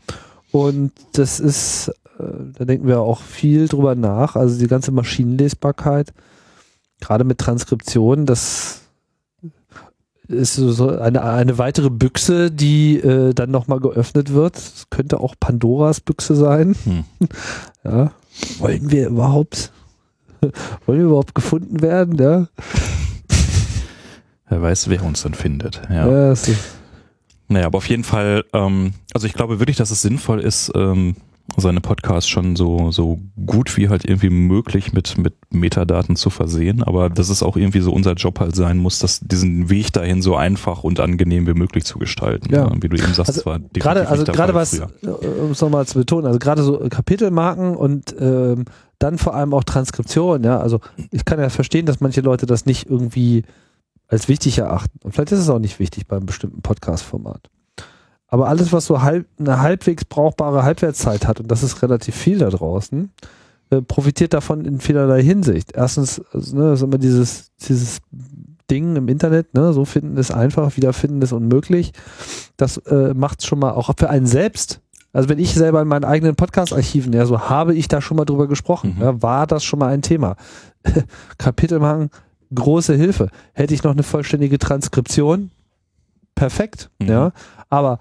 Und das ist, da denken wir auch viel drüber nach. Also die ganze Maschinenlesbarkeit, gerade mit Transkription, das ist so eine, eine weitere Büchse, die äh, dann nochmal geöffnet wird. Das könnte auch Pandoras Büchse sein. Hm. Ja. Wollen wir überhaupt, wollen wir überhaupt gefunden werden? Ja. Wer weiß, wer uns dann findet. Ja. ja naja, aber auf jeden Fall, ähm, also ich glaube wirklich, dass es sinnvoll ist, ähm, seine Podcasts schon so, so gut wie halt irgendwie möglich mit, mit Metadaten zu versehen. Aber dass es auch irgendwie so unser Job halt sein muss, dass diesen Weg dahin so einfach und angenehm wie möglich zu gestalten. Ja. Wie du eben sagst, also zwar gerade, also gerade was, äh, um es nochmal zu betonen, also gerade so Kapitelmarken und ähm, dann vor allem auch Transkription, ja. Also ich kann ja verstehen, dass manche Leute das nicht irgendwie als wichtig erachten. Und vielleicht ist es auch nicht wichtig beim bestimmten Podcast-Format. Aber alles, was so halb, eine halbwegs brauchbare Halbwertszeit hat, und das ist relativ viel da draußen, äh, profitiert davon in vielerlei Hinsicht. Erstens, also, ne, ist immer dieses, dieses Ding im Internet, ne, so finden ist einfach, wiederfinden ist unmöglich. Das äh, macht es schon mal auch für einen selbst. Also wenn ich selber in meinen eigenen Podcast-Archiven, ja, so habe ich da schon mal drüber gesprochen, mhm. ja, war das schon mal ein Thema. Kapitelmarken, große Hilfe. Hätte ich noch eine vollständige Transkription, perfekt, mhm. ja. Aber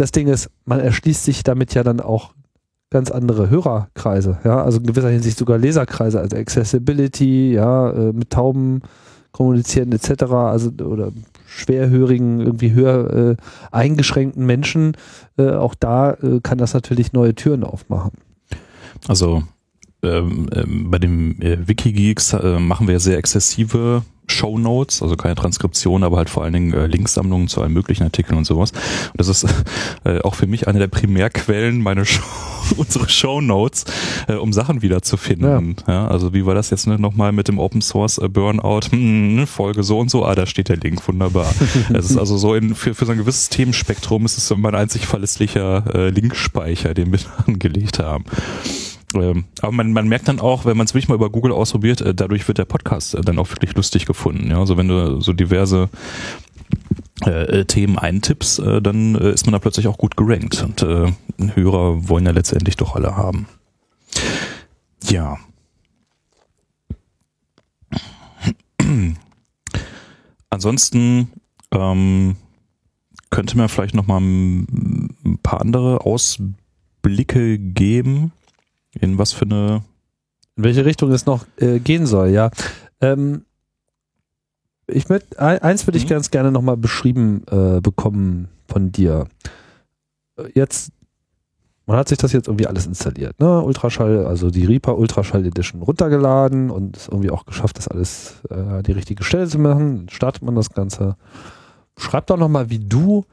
das Ding ist, man erschließt sich damit ja dann auch ganz andere Hörerkreise, ja, also in gewisser Hinsicht sogar Leserkreise, also Accessibility, ja, äh, mit Tauben kommunizieren etc., also oder schwerhörigen, irgendwie höher äh, eingeschränkten Menschen, äh, auch da äh, kann das natürlich neue Türen aufmachen. Also ähm, ähm, bei dem äh, Wikigeeks äh, machen wir sehr exzessive Show Notes, also keine Transkription, aber halt vor allen Dingen äh, Linksammlungen zu allen möglichen Artikeln und sowas. Und das ist äh, auch für mich eine der Primärquellen, meine Show, unsere Show Notes, äh, um Sachen wiederzufinden. Ja. ja. also wie war das jetzt ne, nochmal mit dem Open Source äh, Burnout? Hm, Folge so und so, ah, da steht der Link, wunderbar. Es ist also so in, für, für so ein gewisses Themenspektrum ist es so mein einzig verlässlicher äh, Linkspeicher, den wir angelegt haben. Ähm, aber man, man merkt dann auch, wenn man es wirklich mal über Google ausprobiert, äh, dadurch wird der Podcast äh, dann auch wirklich lustig gefunden. Ja? Also wenn du so diverse äh, Themen eintippst, äh, dann äh, ist man da plötzlich auch gut gerankt. Und äh, Hörer wollen ja letztendlich doch alle haben. Ja. Ansonsten ähm, könnte man vielleicht noch mal ein paar andere Ausblicke geben In was für eine in welche Richtung es noch äh, gehen soll, ja. Ähm, ich möchte eins würde ich Mhm. ganz gerne nochmal beschrieben äh, bekommen von dir. Äh, Jetzt, man hat sich das jetzt irgendwie alles installiert, ne? Ultraschall, also die Reaper Ultraschall Edition runtergeladen und es irgendwie auch geschafft, das alles äh, an die richtige Stelle zu machen. Dann startet man das Ganze. Schreib doch nochmal, wie du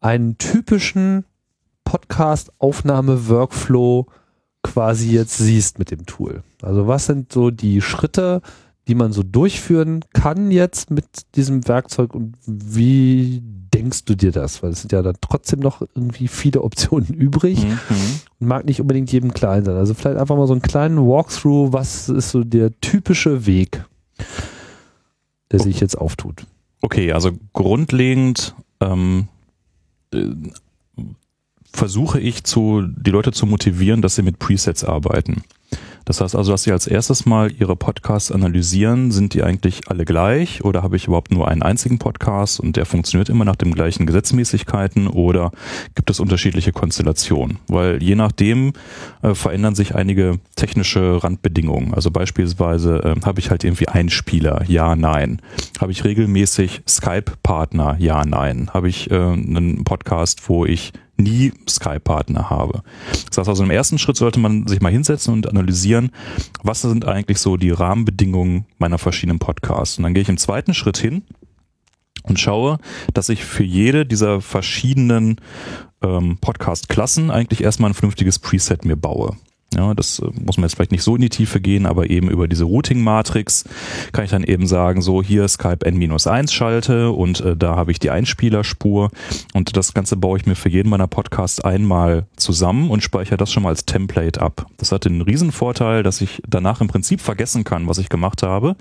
einen typischen Podcast-Aufnahme-Workflow quasi jetzt siehst mit dem Tool. Also was sind so die Schritte, die man so durchführen kann jetzt mit diesem Werkzeug und wie denkst du dir das? Weil es sind ja dann trotzdem noch irgendwie viele Optionen übrig Mhm. und mag nicht unbedingt jedem klein sein. Also vielleicht einfach mal so einen kleinen Walkthrough, was ist so der typische Weg, der sich jetzt auftut. Okay, also grundlegend ähm, äh, versuche ich zu, die Leute zu motivieren, dass sie mit Presets arbeiten. Das heißt also, dass sie als erstes mal ihre Podcasts analysieren, sind die eigentlich alle gleich oder habe ich überhaupt nur einen einzigen Podcast und der funktioniert immer nach den gleichen Gesetzmäßigkeiten oder gibt es unterschiedliche Konstellationen? Weil je nachdem äh, verändern sich einige technische Randbedingungen. Also beispielsweise äh, habe ich halt irgendwie Einspieler, ja, nein. Habe ich regelmäßig Skype-Partner, ja, nein. Habe ich äh, einen Podcast, wo ich nie Skype-Partner habe. Das heißt also, im ersten Schritt sollte man sich mal hinsetzen und analysieren, was sind eigentlich so die Rahmenbedingungen meiner verschiedenen Podcasts. Und dann gehe ich im zweiten Schritt hin und schaue, dass ich für jede dieser verschiedenen ähm, Podcast-Klassen eigentlich erstmal ein vernünftiges Preset mir baue. Ja, das äh, muss man jetzt vielleicht nicht so in die Tiefe gehen, aber eben über diese Routing-Matrix kann ich dann eben sagen, so hier Skype N-1 schalte und äh, da habe ich die Einspielerspur und das Ganze baue ich mir für jeden meiner Podcasts einmal zusammen und speichere das schon mal als Template ab. Das hat den Riesenvorteil, dass ich danach im Prinzip vergessen kann, was ich gemacht habe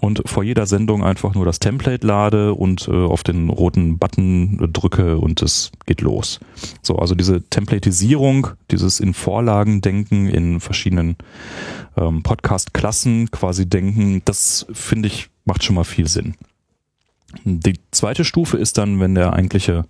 und vor jeder Sendung einfach nur das Template lade und äh, auf den roten Button drücke und es geht los. So, also diese Templatisierung, dieses in Vorlagen denken, in verschiedenen ähm, Podcast-Klassen quasi denken, das finde ich macht schon mal viel Sinn. Die zweite Stufe ist dann, wenn der eigentliche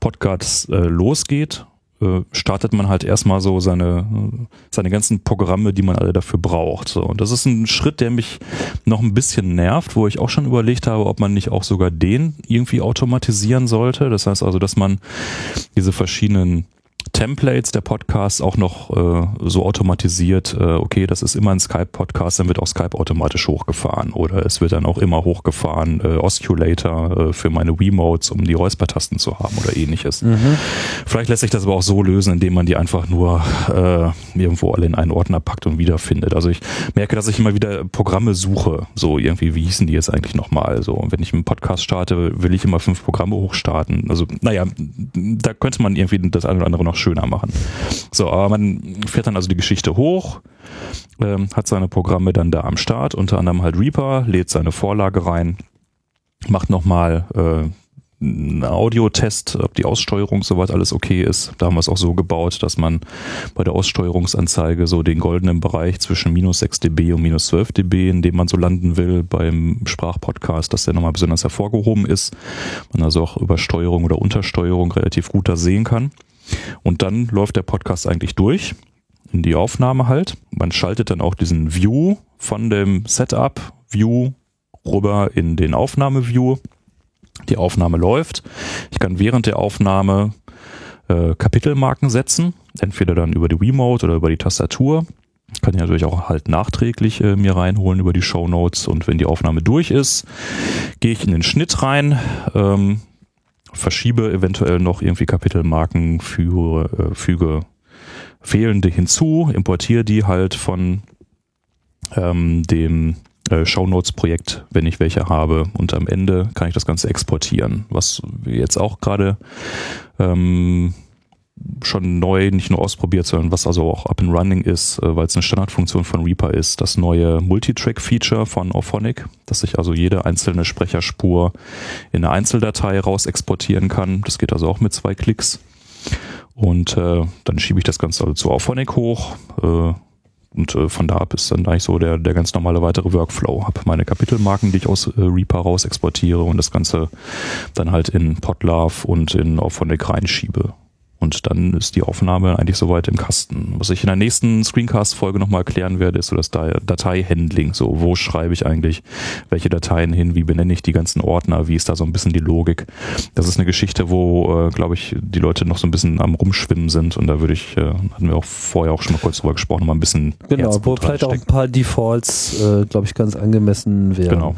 Podcast äh, losgeht, äh, startet man halt erstmal so seine, seine ganzen Programme, die man alle dafür braucht. So. Und das ist ein Schritt, der mich noch ein bisschen nervt, wo ich auch schon überlegt habe, ob man nicht auch sogar den irgendwie automatisieren sollte. Das heißt also, dass man diese verschiedenen Templates der Podcasts auch noch äh, so automatisiert, äh, okay, das ist immer ein Skype-Podcast, dann wird auch Skype automatisch hochgefahren oder es wird dann auch immer hochgefahren, äh, Osculator äh, für meine Remotes, um die Räuspertasten zu haben oder ähnliches. Vielleicht lässt sich das aber auch so lösen, indem man die einfach nur äh, irgendwo alle in einen Ordner packt und wiederfindet. Also ich merke, dass ich immer wieder Programme suche, so irgendwie, wie hießen die jetzt eigentlich nochmal? So, und wenn ich einen Podcast starte, will ich immer fünf Programme hochstarten. Also, naja, da könnte man irgendwie das eine oder andere noch schöner machen. So, aber man fährt dann also die Geschichte hoch, ähm, hat seine Programme dann da am Start, unter anderem halt Reaper, lädt seine Vorlage rein, macht nochmal äh, einen Audiotest, ob die Aussteuerung soweit alles okay ist. Da haben wir es auch so gebaut, dass man bei der Aussteuerungsanzeige so den goldenen Bereich zwischen minus 6 dB und minus 12 dB, in dem man so landen will beim Sprachpodcast, dass der nochmal besonders hervorgehoben ist. Man also auch über Steuerung oder Untersteuerung relativ gut da sehen kann. Und dann läuft der Podcast eigentlich durch in die Aufnahme halt. Man schaltet dann auch diesen View von dem Setup View rüber in den Aufnahme-View. Die Aufnahme läuft. Ich kann während der Aufnahme äh, Kapitelmarken setzen, entweder dann über die Remote oder über die Tastatur. Kann ich natürlich auch halt nachträglich äh, mir reinholen über die Show Notes und wenn die Aufnahme durch ist, gehe ich in den Schnitt rein, ähm, verschiebe eventuell noch irgendwie Kapitelmarken, füge, äh, füge fehlende hinzu, importiere die halt von ähm, dem äh, Shownotes-Projekt, wenn ich welche habe. Und am Ende kann ich das Ganze exportieren, was jetzt auch gerade ähm, schon neu nicht nur ausprobiert, sondern was also auch up and running ist, äh, weil es eine Standardfunktion von Reaper ist, das neue Multitrack-Feature von Auphonic, dass ich also jede einzelne Sprecherspur in eine Einzeldatei raus exportieren kann. Das geht also auch mit zwei Klicks. Und äh, dann schiebe ich das Ganze also zu Auphonic hoch. Äh, und äh, von da ab ist dann eigentlich so der, der ganz normale weitere Workflow. Habe meine Kapitelmarken, die ich aus äh, Reaper raus exportiere und das Ganze dann halt in Podlove und in Auphonic reinschiebe. Und dann ist die Aufnahme eigentlich soweit im Kasten. Was ich in der nächsten Screencast-Folge nochmal erklären werde, ist so das Datei-Handling. So, wo schreibe ich eigentlich welche Dateien hin, wie benenne ich die ganzen Ordner, wie ist da so ein bisschen die Logik. Das ist eine Geschichte, wo, äh, glaube ich, die Leute noch so ein bisschen am Rumschwimmen sind und da würde ich, äh, hatten wir auch vorher auch schon mal kurz drüber gesprochen, mal ein bisschen. Genau, wo vielleicht auch ein paar Defaults, äh, glaube ich, ganz angemessen wären. Genau.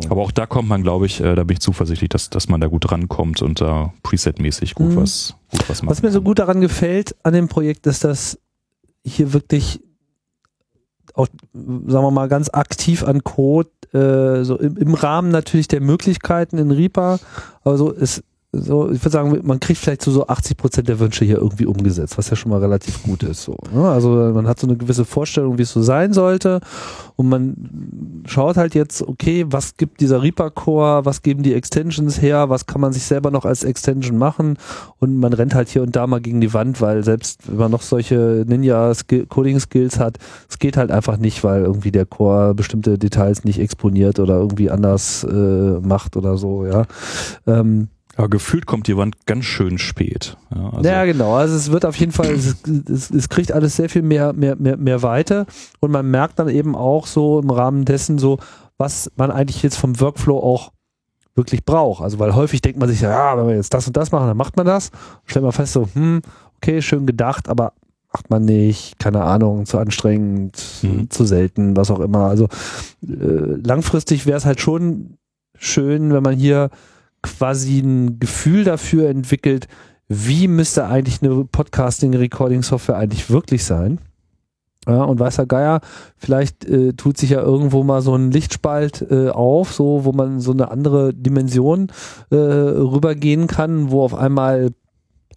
So. Aber auch da kommt man, glaube ich, äh, da bin ich zuversichtlich, dass, dass man da gut rankommt und da Preset-mäßig gut, mhm. was, gut was macht. Was mir so gut daran gefällt an dem Projekt, ist, dass hier wirklich auch, sagen wir mal, ganz aktiv an Code, äh, so im, im Rahmen natürlich der Möglichkeiten in Reaper, aber so ist so, ich würde sagen, man kriegt vielleicht so, so 80 Prozent der Wünsche hier irgendwie umgesetzt, was ja schon mal relativ gut ist. So, ne? Also man hat so eine gewisse Vorstellung, wie es so sein sollte und man schaut halt jetzt, okay, was gibt dieser Reaper Core, was geben die Extensions her, was kann man sich selber noch als Extension machen und man rennt halt hier und da mal gegen die Wand, weil selbst wenn man noch solche Ninja-Coding-Skills hat, es geht halt einfach nicht, weil irgendwie der Core bestimmte Details nicht exponiert oder irgendwie anders äh, macht oder so, ja. Ähm, aber gefühlt kommt die Wand ganz schön spät. Ja, also ja genau. Also es wird auf jeden Fall, es, es, es, kriegt alles sehr viel mehr, mehr, mehr, mehr Weite und man merkt dann eben auch so im Rahmen dessen so, was man eigentlich jetzt vom Workflow auch wirklich braucht. Also weil häufig denkt man sich, ja, wenn wir jetzt das und das machen, dann macht man das. Stellt man fest so, hm, okay, schön gedacht, aber macht man nicht, keine Ahnung, zu anstrengend, mhm. zu selten, was auch immer. Also äh, langfristig wäre es halt schon schön, wenn man hier quasi ein Gefühl dafür entwickelt, wie müsste eigentlich eine Podcasting-Recording-Software eigentlich wirklich sein. Ja, und weißer Geier, vielleicht äh, tut sich ja irgendwo mal so ein Lichtspalt äh, auf, so wo man so eine andere Dimension äh, rübergehen kann, wo auf einmal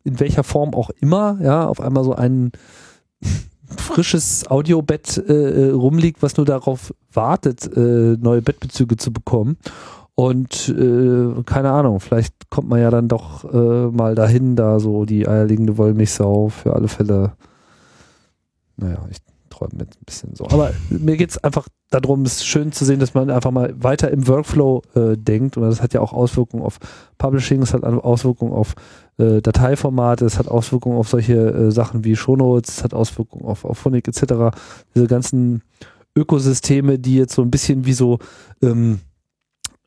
in welcher Form auch immer, ja, auf einmal so ein frisches Audiobett äh, rumliegt, was nur darauf wartet, äh, neue Bettbezüge zu bekommen. Und äh, keine Ahnung, vielleicht kommt man ja dann doch äh, mal dahin, da so die eierlegende Wollmilchsau für alle Fälle. Naja, ich träume jetzt ein bisschen so. Aber mir geht es einfach darum, es ist schön zu sehen, dass man einfach mal weiter im Workflow äh, denkt. Und das hat ja auch Auswirkungen auf Publishing, es hat Auswirkungen auf äh, Dateiformate, es hat Auswirkungen auf solche äh, Sachen wie Shownotes, es hat Auswirkungen auf, auf Phonic etc. Diese ganzen Ökosysteme, die jetzt so ein bisschen wie so ähm,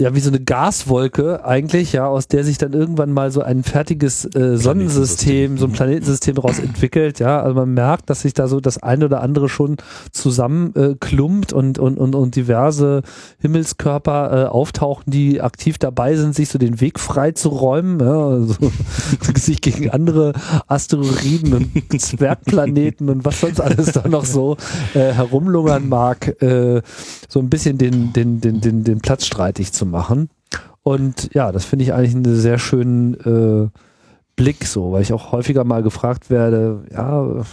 ja, wie so eine Gaswolke eigentlich, ja, aus der sich dann irgendwann mal so ein fertiges äh, Sonnensystem, so ein Planetensystem daraus entwickelt, ja. Also man merkt, dass sich da so das eine oder andere schon zusammenklumpt äh, und, und, und, und diverse Himmelskörper äh, auftauchen, die aktiv dabei sind, sich so den Weg frei zu räumen, ja, also sich gegen andere Asteroiden und Zwergplaneten und was sonst alles da noch so äh, herumlungern mag, äh, so ein bisschen den, den, den, den, den Platz streitig zu machen. Und ja, das finde ich eigentlich einen sehr schönen äh, Blick so, weil ich auch häufiger mal gefragt werde, ja,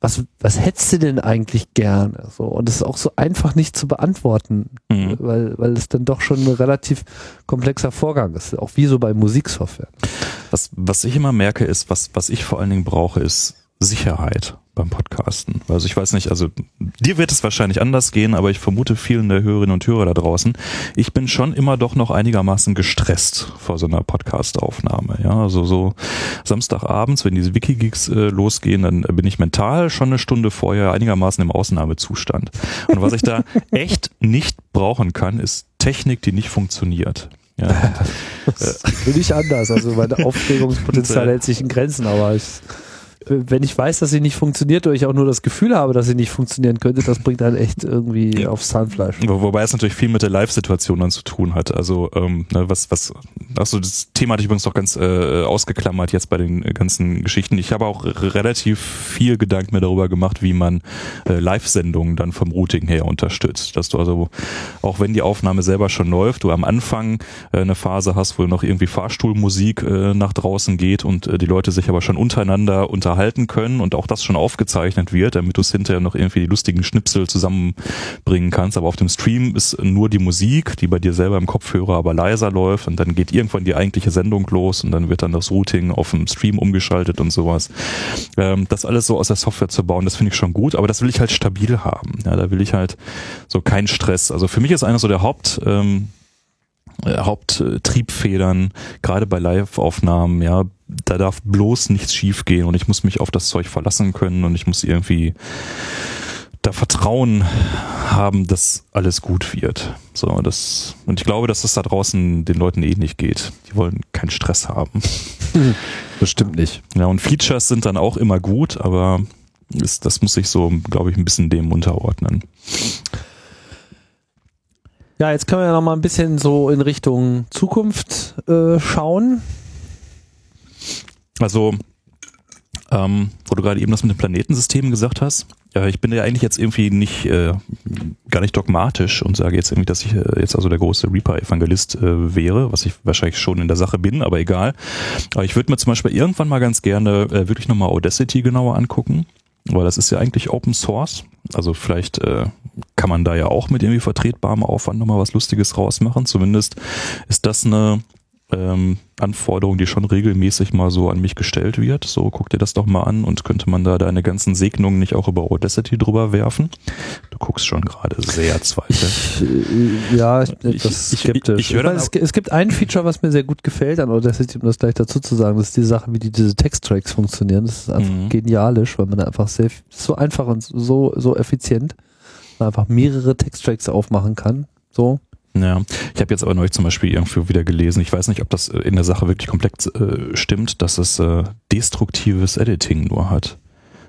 was, was hättest du denn eigentlich gerne? So, und das ist auch so einfach nicht zu beantworten, mhm. weil, weil es dann doch schon ein relativ komplexer Vorgang ist, auch wie so bei Musiksoftware. Was, was ich immer merke, ist, was, was ich vor allen Dingen brauche, ist Sicherheit beim Podcasten. Also ich weiß nicht, also dir wird es wahrscheinlich anders gehen, aber ich vermute vielen der Hörerinnen und Hörer da draußen. Ich bin schon immer doch noch einigermaßen gestresst vor so einer Podcast-Aufnahme. Ja, also so Samstagabends, wenn diese Wikigeeks äh, losgehen, dann bin ich mental schon eine Stunde vorher einigermaßen im Ausnahmezustand. Und was ich da echt nicht brauchen kann, ist Technik, die nicht funktioniert. Ja. das bin ich anders. Also mein Aufregungspotenzial hält sich in Grenzen, aber ich wenn ich weiß, dass sie nicht funktioniert oder ich auch nur das Gefühl habe, dass sie nicht funktionieren könnte, das bringt dann echt irgendwie ja. aufs Zahnfleisch. Wo, wobei es natürlich viel mit der Live-Situation dann zu tun hat. Also ähm, ne, was, was, achso, das Thema hatte ich übrigens noch ganz äh, ausgeklammert jetzt bei den ganzen Geschichten. Ich habe auch relativ viel Gedanken mir darüber gemacht, wie man äh, Live-Sendungen dann vom Routing her unterstützt. Dass du also, auch wenn die Aufnahme selber schon läuft, du am Anfang äh, eine Phase hast, wo noch irgendwie Fahrstuhlmusik äh, nach draußen geht und äh, die Leute sich aber schon untereinander unterhalten unterhalten können und auch das schon aufgezeichnet wird, damit du es hinterher noch irgendwie die lustigen Schnipsel zusammenbringen kannst. Aber auf dem Stream ist nur die Musik, die bei dir selber im Kopfhörer aber leiser läuft und dann geht irgendwann die eigentliche Sendung los und dann wird dann das Routing auf dem Stream umgeschaltet und sowas. Ähm, das alles so aus der Software zu bauen, das finde ich schon gut, aber das will ich halt stabil haben. Ja, da will ich halt so keinen Stress. Also für mich ist einer so der Haupt, ähm, äh, Haupttriebfedern, gerade bei Live-Aufnahmen, ja, da darf bloß nichts schiefgehen und ich muss mich auf das Zeug verlassen können und ich muss irgendwie da Vertrauen haben, dass alles gut wird. So, das, und ich glaube, dass das da draußen den Leuten eh nicht geht. Die wollen keinen Stress haben. Bestimmt nicht. Ja, und Features sind dann auch immer gut, aber ist, das muss sich so, glaube ich, ein bisschen dem unterordnen. Ja, jetzt können wir ja noch mal ein bisschen so in Richtung Zukunft äh, schauen. Also, ähm, wo du gerade eben das mit den Planetensystemen gesagt hast, ja, ich bin ja eigentlich jetzt irgendwie nicht, äh, gar nicht dogmatisch und sage jetzt irgendwie, dass ich äh, jetzt also der große Reaper-Evangelist äh, wäre, was ich wahrscheinlich schon in der Sache bin, aber egal. Aber ich würde mir zum Beispiel irgendwann mal ganz gerne äh, wirklich nochmal Audacity genauer angucken, weil das ist ja eigentlich Open Source. Also vielleicht äh, kann man da ja auch mit irgendwie vertretbarem Aufwand nochmal was Lustiges rausmachen. Zumindest ist das eine ähm, Anforderung, die schon regelmäßig mal so an mich gestellt wird. So, guck dir das doch mal an und könnte man da deine ganzen Segnungen nicht auch über Audacity drüber werfen? Du guckst schon gerade sehr zweifelnd. Äh, ja, ich bin etwas ich- skeptisch. ich- ich meine, es, es gibt ein Feature, was mir sehr gut gefällt an Audacity, um das gleich dazu zu sagen, das ist die Sache, wie die, diese Texttracks funktionieren. Das ist einfach Mhm. genialisch, weil man einfach sehr, so einfach und so, so effizient einfach mehrere Texttracks aufmachen kann. So. Ja, ich habe jetzt aber neulich zum Beispiel irgendwo wieder gelesen, ich weiß nicht, ob das äh, in der Sache wirklich komplex äh, stimmt, dass es äh, destruktives Editing nur hat.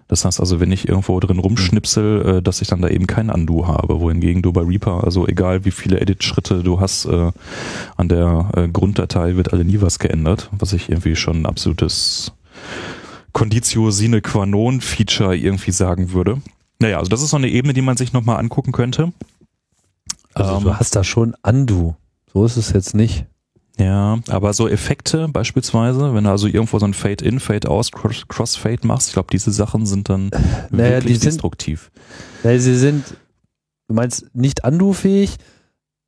Das heißt also, wenn ich irgendwo drin rumschnipsel, äh, dass ich dann da eben kein Undo habe, wohingegen du bei Reaper, also egal wie viele Edit-Schritte du hast, äh, an der äh, Grunddatei wird alle nie was geändert, was ich irgendwie schon ein absolutes Conditio sine qua non Feature irgendwie sagen würde. Naja, also das ist so eine Ebene, die man sich nochmal angucken könnte. Also Ähm, du hast da schon Undo. So ist es jetzt nicht. Ja, aber so Effekte beispielsweise, wenn du also irgendwo so ein Fade-in, Cross- Crossfade machst, ich glaube, diese Sachen sind dann Naja, wirklich die sind- destruktiv. Ja, sie sind, du meinst nicht Undo-fähig.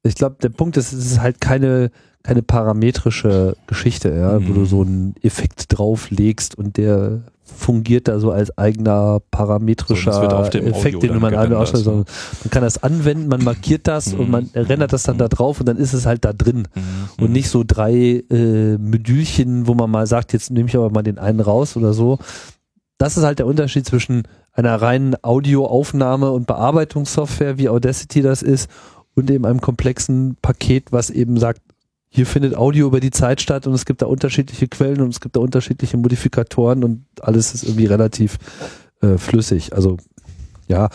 Ich glaube, der Punkt ist, es ist halt keine, keine parametrische Geschichte, ja, wo Mhm. du so einen Effekt drauflegst und der fungiert da so als eigener parametrischer So, Effekt, den man an, gerendert, ausstellt, sondern man kann das anwenden, man markiert das Mhm. und man rendert das dann da drauf und dann ist es halt da drin Mhm. und nicht so drei äh, Modülchen, wo man mal sagt, jetzt nehme ich aber mal den einen raus oder so. Das ist halt der Unterschied zwischen einer reinen Audioaufnahme und Bearbeitungssoftware, wie Audacity das ist, und eben einem komplexen Paket, was eben sagt, hier findet Audio über die Zeit statt und es gibt da unterschiedliche Quellen und es gibt da unterschiedliche Modifikatoren und alles ist irgendwie relativ äh, flüssig. Also ja,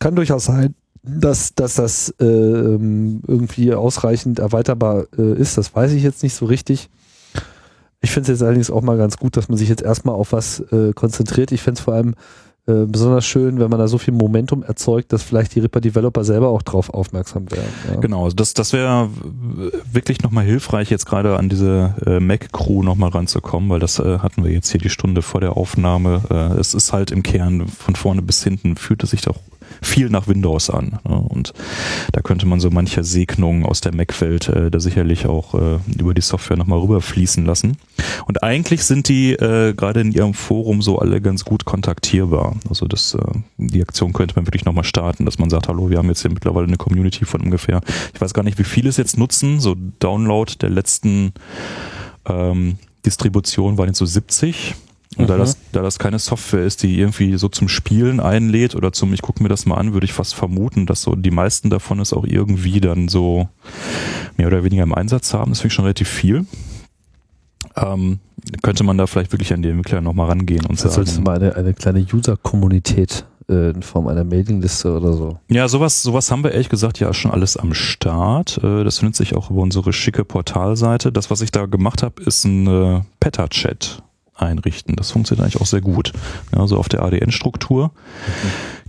kann durchaus sein, dass, dass das äh, irgendwie ausreichend erweiterbar äh, ist. Das weiß ich jetzt nicht so richtig. Ich finde es jetzt allerdings auch mal ganz gut, dass man sich jetzt erstmal auf was äh, konzentriert. Ich fände es vor allem äh, besonders schön, wenn man da so viel Momentum erzeugt, dass vielleicht die Ripper-Developer selber auch drauf aufmerksam werden. Ja. Genau, also das, das wäre wirklich nochmal hilfreich, jetzt gerade an diese äh, Mac-Crew nochmal ranzukommen, weil das äh, hatten wir jetzt hier die Stunde vor der Aufnahme. Äh, es ist halt im Kern von vorne bis hinten, fühlt es sich doch viel nach Windows an. Ne? Und da könnte man so manche Segnungen aus der Mac-Welt äh, da sicherlich auch äh, über die Software nochmal rüberfließen lassen. Und eigentlich sind die äh, gerade in ihrem Forum so alle ganz gut kontaktierbar. Also das, äh, die Aktion könnte man wirklich nochmal starten, dass man sagt, hallo, wir haben jetzt hier mittlerweile eine Community von ungefähr, ich weiß gar nicht, wie viele es jetzt nutzen, so Download der letzten ähm, Distribution waren jetzt so 70. Und da, Mhm. das, da das keine Software ist, die irgendwie so zum Spielen einlädt oder zum, ich gucke mir das mal an, würde ich fast vermuten, dass so die meisten davon es auch irgendwie dann so mehr oder weniger im Einsatz haben. Das finde ich schon relativ viel. Ähm, könnte man da vielleicht wirklich an die Entwickler nochmal rangehen und Da solltest du sagen. mal eine, eine kleine User-Kommunität äh, in Form einer Mailingliste oder so. Ja, sowas, sowas haben wir ehrlich gesagt ja schon alles am Start. Äh, Das findet sich auch über unsere schicke Portalseite. Das, was ich da gemacht habe, ist ein äh, Peta-Chat einrichten. Das funktioniert eigentlich auch sehr gut. Also auf der ADN-Struktur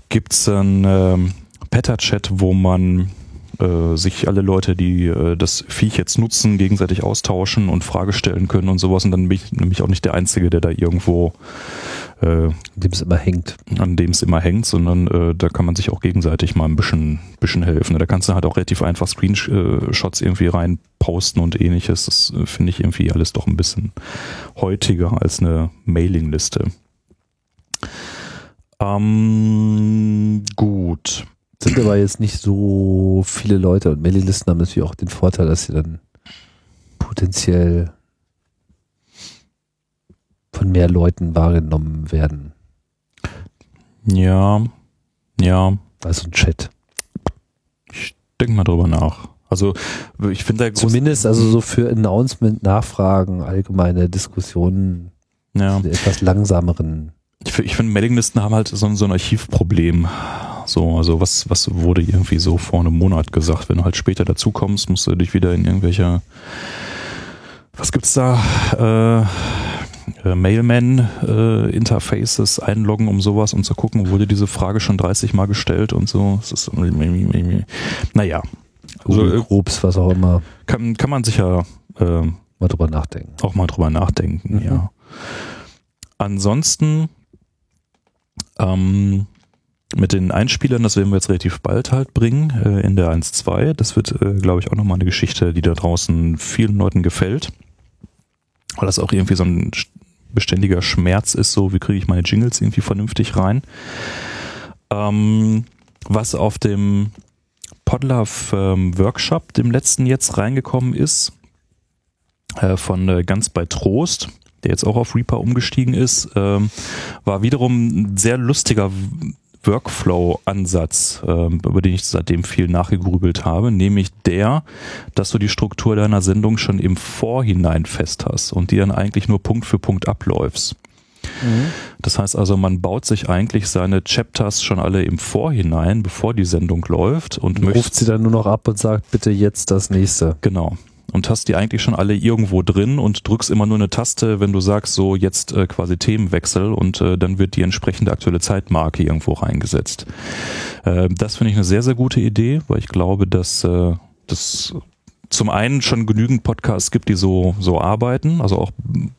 gibt's ein ähm, Peta-Chat, wo man äh, sich alle Leute, die äh, das Viech jetzt nutzen, gegenseitig austauschen und Frage stellen können und sowas. Und dann bin ich nämlich auch nicht der Einzige, der da irgendwo äh, dem es immer hängt. an dem es immer hängt, sondern äh, da kann man sich auch gegenseitig mal ein bisschen, bisschen helfen. Da kannst du halt auch relativ einfach Screenshots irgendwie rein posten und ähnliches. Das äh, finde ich irgendwie alles doch ein bisschen heutiger als eine Mailingliste. Ähm, gut. Sind aber jetzt nicht so viele Leute und Mailinglisten haben natürlich auch den Vorteil, dass sie dann potenziell von mehr Leuten wahrgenommen werden. Ja, ja. Also ein Chat. Ich denke mal drüber nach. Also ich finde Zumindest also so für Announcement, Nachfragen, allgemeine Diskussionen, ja. etwas langsameren. Ich, ich finde, Mailinglisten haben halt so, so ein Archivproblem. So, also was, was wurde irgendwie so vor einem Monat gesagt? Wenn du halt später dazu kommst, musst du dich wieder in irgendwelche, was gibt's da, äh, äh, Mailman-Interfaces äh, einloggen, um sowas und zu gucken, wurde diese Frage schon 30 Mal gestellt und so. Das ist, naja. Also, äh, Groups, was auch immer. Kann, kann man sicher äh, mal drüber nachdenken. Auch mal drüber nachdenken, mhm. ja. Ansonsten ähm, mit den Einspielern, das werden wir jetzt relativ bald halt bringen, äh, in der 1.2. Das wird, äh, glaube ich, auch nochmal eine Geschichte, die da draußen vielen Leuten gefällt. Weil das auch irgendwie so ein beständiger Schmerz ist, so wie kriege ich meine Jingles irgendwie vernünftig rein. Ähm, was auf dem Podlove ähm, Workshop, dem letzten jetzt reingekommen ist, äh, von äh, Ganz bei Trost, der jetzt auch auf Reaper umgestiegen ist, ähm, war wiederum ein sehr lustiger Workflow-Ansatz, äh, über den ich seitdem viel nachgegrübelt habe, nämlich der, dass du die Struktur deiner Sendung schon im Vorhinein fest hast und die dann eigentlich nur Punkt für Punkt abläufst. Mhm. Das heißt also, man baut sich eigentlich seine Chapters schon alle im Vorhinein, bevor die Sendung läuft und, und ruft sie dann nur noch ab und sagt, bitte jetzt das nächste. Genau und hast die eigentlich schon alle irgendwo drin und drückst immer nur eine Taste, wenn du sagst, so jetzt äh, quasi Themenwechsel und äh, dann wird die entsprechende aktuelle Zeitmarke irgendwo reingesetzt. Äh, das finde ich eine sehr, sehr gute Idee, weil ich glaube, dass äh, das zum einen schon genügend Podcasts gibt, die so, so arbeiten. Also auch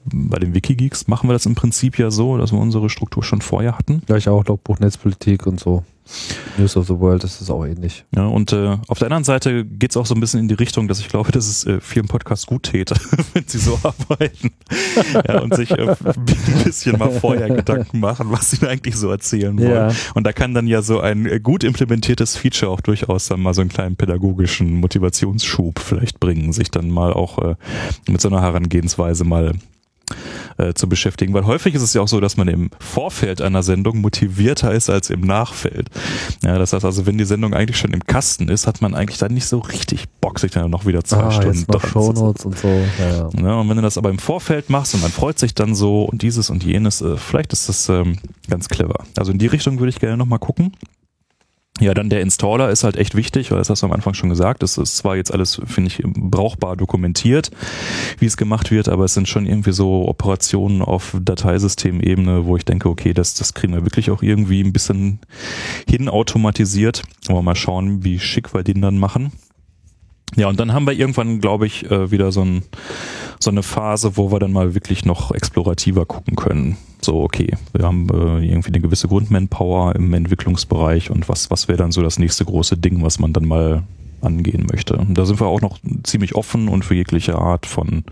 bei den Wikigeeks machen wir das im Prinzip ja so, dass wir unsere Struktur schon vorher hatten. Gleich auch Logbuch Netzpolitik und so. News of the World, das ist auch ähnlich. Ja, und äh, auf der anderen Seite geht es auch so ein bisschen in die Richtung, dass ich glaube, dass es äh, vielen Podcasts gut täte, wenn sie so arbeiten. ja, und sich äh, ein bisschen mal vorher Gedanken machen, was sie eigentlich so erzählen wollen. Ja. Und da kann dann ja so ein äh, gut implementiertes Feature auch durchaus dann mal so einen kleinen pädagogischen Motivationsschub vielleicht bringen, sich dann mal auch äh, mit so einer Herangehensweise mal äh, zu beschäftigen. Weil häufig ist es ja auch so, dass man im Vorfeld einer Sendung motivierter ist als im Nachfeld. Ja, das heißt also, wenn die Sendung eigentlich schon im Kasten ist, hat man eigentlich dann nicht so richtig Bock, sich dann noch wieder zwei ah, Stunden jetzt noch Shownotes und so. Ja, ja. und wenn du das aber im Vorfeld machst und man freut sich dann so und dieses und jenes, äh, vielleicht ist das ähm, ganz clever. Also in die Richtung würde ich gerne nochmal gucken. Ja, dann der Installer ist halt echt wichtig, weil das hast du am Anfang schon gesagt. Das ist zwar jetzt alles, finde ich, brauchbar dokumentiert, wie es gemacht wird, aber es sind schon irgendwie so Operationen auf Dateisystemebene, wo ich denke, okay, das, das kriegen wir wirklich auch irgendwie ein bisschen hin automatisiert. Aber mal schauen, wie schick wir den dann machen. Ja, und dann haben wir irgendwann, glaube ich, äh, wieder so, ein, so eine Phase, wo wir dann mal wirklich noch explorativer gucken können. So, okay, wir haben äh, irgendwie eine gewisse Grundmanpower im Entwicklungsbereich und was, was wäre dann so das nächste große Ding, was man dann mal angehen möchte. Und da sind wir auch noch ziemlich offen und für jegliche Art von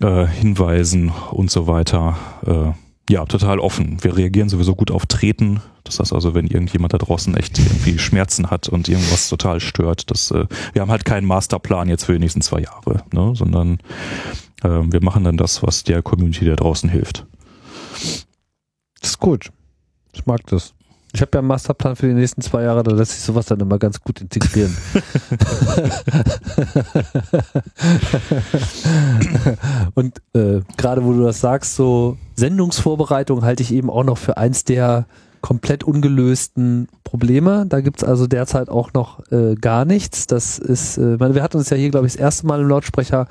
äh, Hinweisen und so weiter. Äh, ja, total offen. Wir reagieren sowieso gut auf Treten. Das heißt also, wenn irgendjemand da draußen echt irgendwie Schmerzen hat und irgendwas total stört, das, äh, wir haben halt keinen Masterplan jetzt für die nächsten zwei Jahre, ne? sondern äh, wir machen dann das, was der Community da draußen hilft. Das ist gut. Ich mag das. Ich habe ja einen Masterplan für die nächsten zwei Jahre, da lässt sich sowas dann immer ganz gut integrieren. Und äh, gerade wo du das sagst, so Sendungsvorbereitung halte ich eben auch noch für eins der komplett ungelösten Probleme. Da gibt's also derzeit auch noch äh, gar nichts. Das ist, äh, wir hatten uns ja hier, glaube ich, das erste Mal im Lautsprecher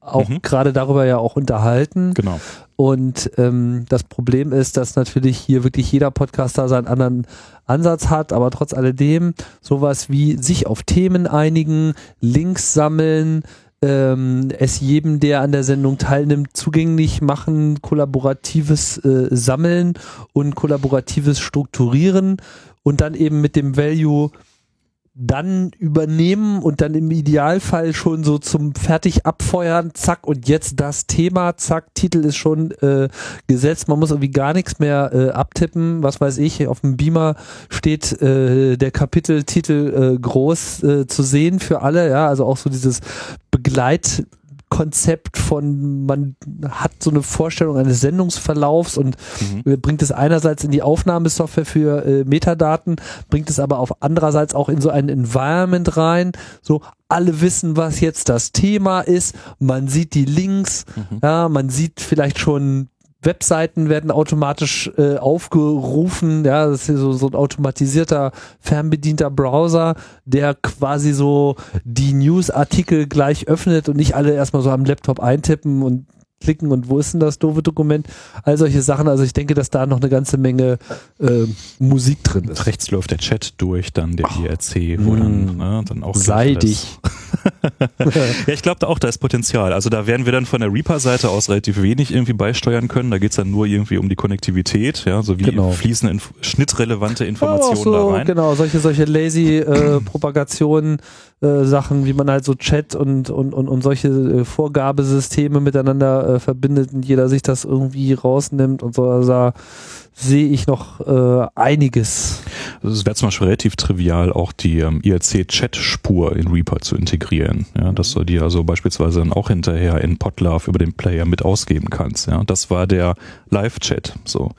auch mhm. gerade darüber ja auch unterhalten. Genau. Und ähm, das Problem ist, dass natürlich hier wirklich jeder Podcaster seinen anderen Ansatz hat, aber trotz alledem sowas wie sich auf Themen einigen, Links sammeln, ähm, es jedem, der an der Sendung teilnimmt, zugänglich machen, kollaboratives äh, Sammeln und kollaboratives Strukturieren und dann eben mit dem Value dann übernehmen und dann im Idealfall schon so zum fertig abfeuern, zack, und jetzt das Thema, zack, Titel ist schon äh, gesetzt, man muss irgendwie gar nichts mehr äh, abtippen, was weiß ich, auf dem Beamer steht äh, der Kapiteltitel äh, groß äh, zu sehen für alle, ja, also auch so dieses Begleit Grundkonzept von, man hat so eine Vorstellung eines Sendungsverlaufs und mhm. bringt es einerseits in die Aufnahmesoftware für äh, Metadaten, bringt es aber auf andererseits auch in so ein Environment rein, so alle wissen, was jetzt das Thema ist, man sieht die Links, mhm. ja, man sieht vielleicht schon Webseiten werden automatisch äh, aufgerufen. Ja, das ist so, so ein automatisierter, fernbedienter Browser, der quasi so die Newsartikel gleich öffnet und nicht alle erstmal so am Laptop eintippen und klicken und wo ist denn das doofe Dokument? All solche Sachen. Also ich denke, dass da noch eine ganze Menge äh, Musik drin ist. Rechts läuft der Chat durch, dann der IRC, wo dann, mm. ne, dann auch seidig. ja, ich glaube auch, da ist Potenzial. Also da werden wir dann von der Reaper-Seite aus relativ wenig irgendwie beisteuern können. Da geht's dann nur irgendwie um die Konnektivität, ja, so wie genau. fließen Inf schnittrelevante Informationen ja, so, da rein. Genau, solche, solche lazy äh, Propagationen äh, Sachen, wie man halt so Chat und, und, und, und solche äh, Vorgabesysteme miteinander äh, verbindet und jeder sich das irgendwie rausnimmt und so. Also sehe ich noch äh, einiges. Es wäre zum Beispiel relativ trivial, auch die ähm, IRC-Chat-Spur in Reaper zu integrieren. Ja, dass du die also beispielsweise dann auch hinterher in Podlove über den Player mit ausgeben kannst. Ja, das war der Live-Chat. So,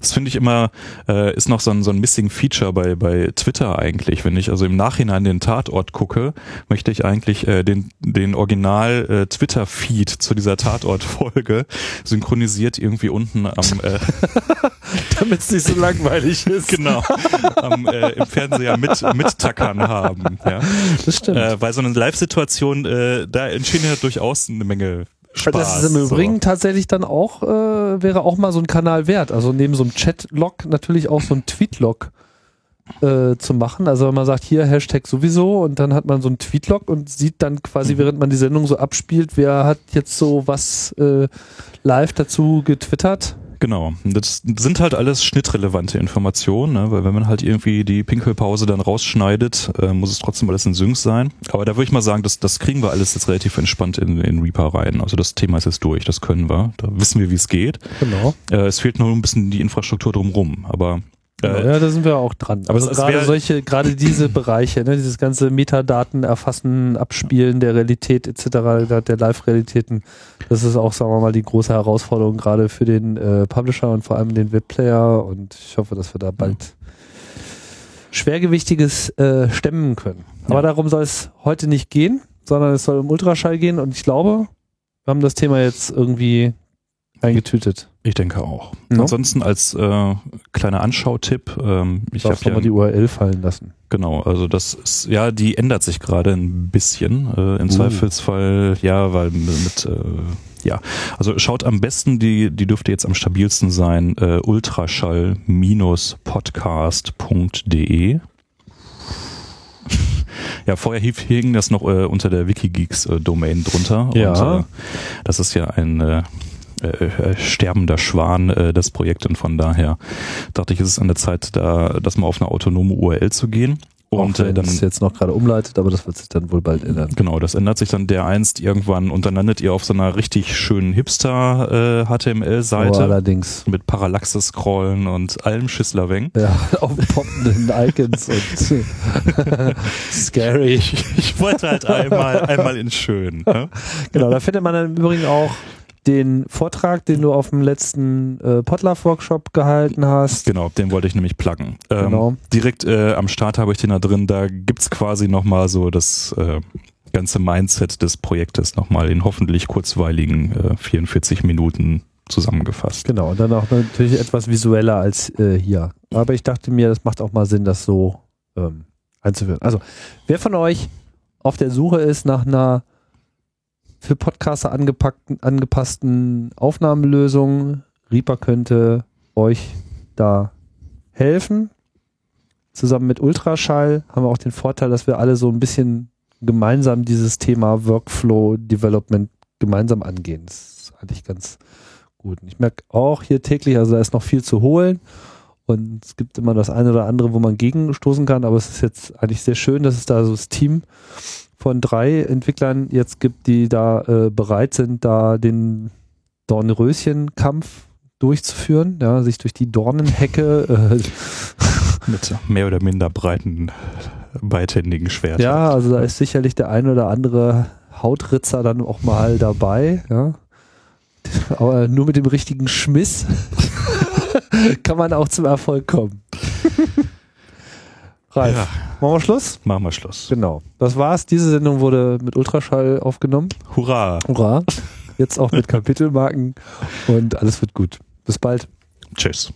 das finde ich immer äh, ist noch so ein, so ein missing Feature bei bei Twitter eigentlich. Wenn ich also im Nachhinein den Tatort gucke, möchte ich eigentlich äh, den den Original äh, Twitter-Feed zu dieser Tatort-Folge synchronisiert irgendwie unten am äh, damit es nicht so langweilig ist. Genau. Am, äh, Im Fernseher mit, mit Tackern haben. Ja. Das stimmt. Äh, weil so eine Live-Situation, äh, da entstehen ja durchaus eine Menge Spaß. Das ist im Übrigen so. tatsächlich dann auch, äh, wäre auch mal so ein Kanal wert. Also neben so einem Chat-Log natürlich auch so ein Tweet-Log äh, zu machen. Also wenn man sagt, hier Hashtag sowieso und dann hat man so ein Tweetlog und sieht dann quasi, mhm. während man die Sendung so abspielt, wer hat jetzt so was äh, live dazu getwittert. Genau. Das sind halt alles schnittrelevante Informationen, ne? weil wenn man halt irgendwie die Pinkelpause dann rausschneidet, äh, muss es trotzdem alles in Sync sein. Aber da würde ich mal sagen, das, das kriegen wir alles jetzt relativ entspannt in, in Reaper rein. Also das Thema ist jetzt durch, das können wir. Da wissen wir, wie es geht. Genau. Äh, es fehlt nur ein bisschen die Infrastruktur drumrum. Aber äh, ja, da sind wir auch dran. Aber also gerade solche, gerade diese Bereiche, ne, dieses ganze Metadaten erfassen, abspielen der Realität etc., der Live-Realitäten, das ist auch, sagen wir mal, die große Herausforderung gerade für den äh, Publisher und vor allem den Webplayer. Und ich hoffe, dass wir da bald Schwergewichtiges äh, stemmen können. Aber ja. darum soll es heute nicht gehen, sondern es soll um Ultraschall gehen. Und ich glaube, wir haben das Thema jetzt irgendwie eingetütet. Ich denke auch. No? Ansonsten als äh, kleiner Anschautipp, ähm, ich habe ja mal die URL fallen lassen. Genau, also das ist ja, die ändert sich gerade ein bisschen. Äh, Im uh. Zweifelsfall, ja, weil mit äh, ja, also schaut am besten, die, die dürfte jetzt am stabilsten sein, äh, ultraschall-podcast.de. Ja, vorher hing das noch äh, unter der Wikigeeks-Domain äh, drunter. Ja. Und, äh, das ist ja ein äh, äh, äh, sterbender Schwan, äh, das Projekt. Und von daher dachte ich, ist es an der Zeit, da das mal auf eine autonome URL zu gehen. Und äh, dann ist jetzt noch gerade umleitet, aber das wird sich dann wohl bald ändern. Genau, das ändert sich dann dereinst irgendwann und dann landet ihr auf so einer richtig schönen Hipster äh, HTML-Seite. Oh, allerdings. Mit Parallaxe-Scrollen und allem Schisslerweng. Ja, auf poppenden Icons und scary. Ich, ich, wollte halt einmal, einmal in schön. Ne? Genau, da findet man dann im Übrigen auch den Vortrag, den du auf dem letzten äh, Potluck-Workshop gehalten hast. Genau, den wollte ich nämlich pluggen. Ähm, genau. Direkt äh, am Start habe ich den da drin, da gibt's quasi nochmal so das äh, ganze Mindset des Projektes nochmal in hoffentlich kurzweiligen äh, 44 Minuten zusammengefasst. Genau, und dann auch natürlich etwas visueller als äh, hier. Aber ich dachte mir, das macht auch mal Sinn, das so ähm, einzuführen. Also, wer von euch auf der Suche ist nach einer für Podcaster angepassten Aufnahmelösungen. Reaper könnte euch da helfen. Zusammen mit Ultraschall haben wir auch den Vorteil, dass wir alle so ein bisschen gemeinsam dieses Thema Workflow Development gemeinsam angehen. Das ist eigentlich ganz gut. ich merke auch hier täglich, also da ist noch viel zu holen. Und es gibt immer das eine oder andere, wo man gegenstoßen kann, aber es ist jetzt eigentlich sehr schön, dass es da so das Team von drei Entwicklern jetzt gibt, die da äh, bereit sind, da den Dornröschenkampf durchzuführen, ja, sich durch die Dornenhecke äh, mit mehr oder minder breiten beidhändigen Schwertern. Ja, also da ist sicherlich der ein oder andere Hautritzer dann auch mal dabei, ja. Aber nur mit dem richtigen Schmiss kann man auch zum Erfolg kommen. Ralf, Ja. machen wir Schluss? Machen wir Schluss. Genau. Das war's. Diese Sendung wurde mit Ultraschall aufgenommen. Hurra. Hurra. Jetzt auch mit Kapitelmarken und alles wird gut. Bis bald. Tschüss.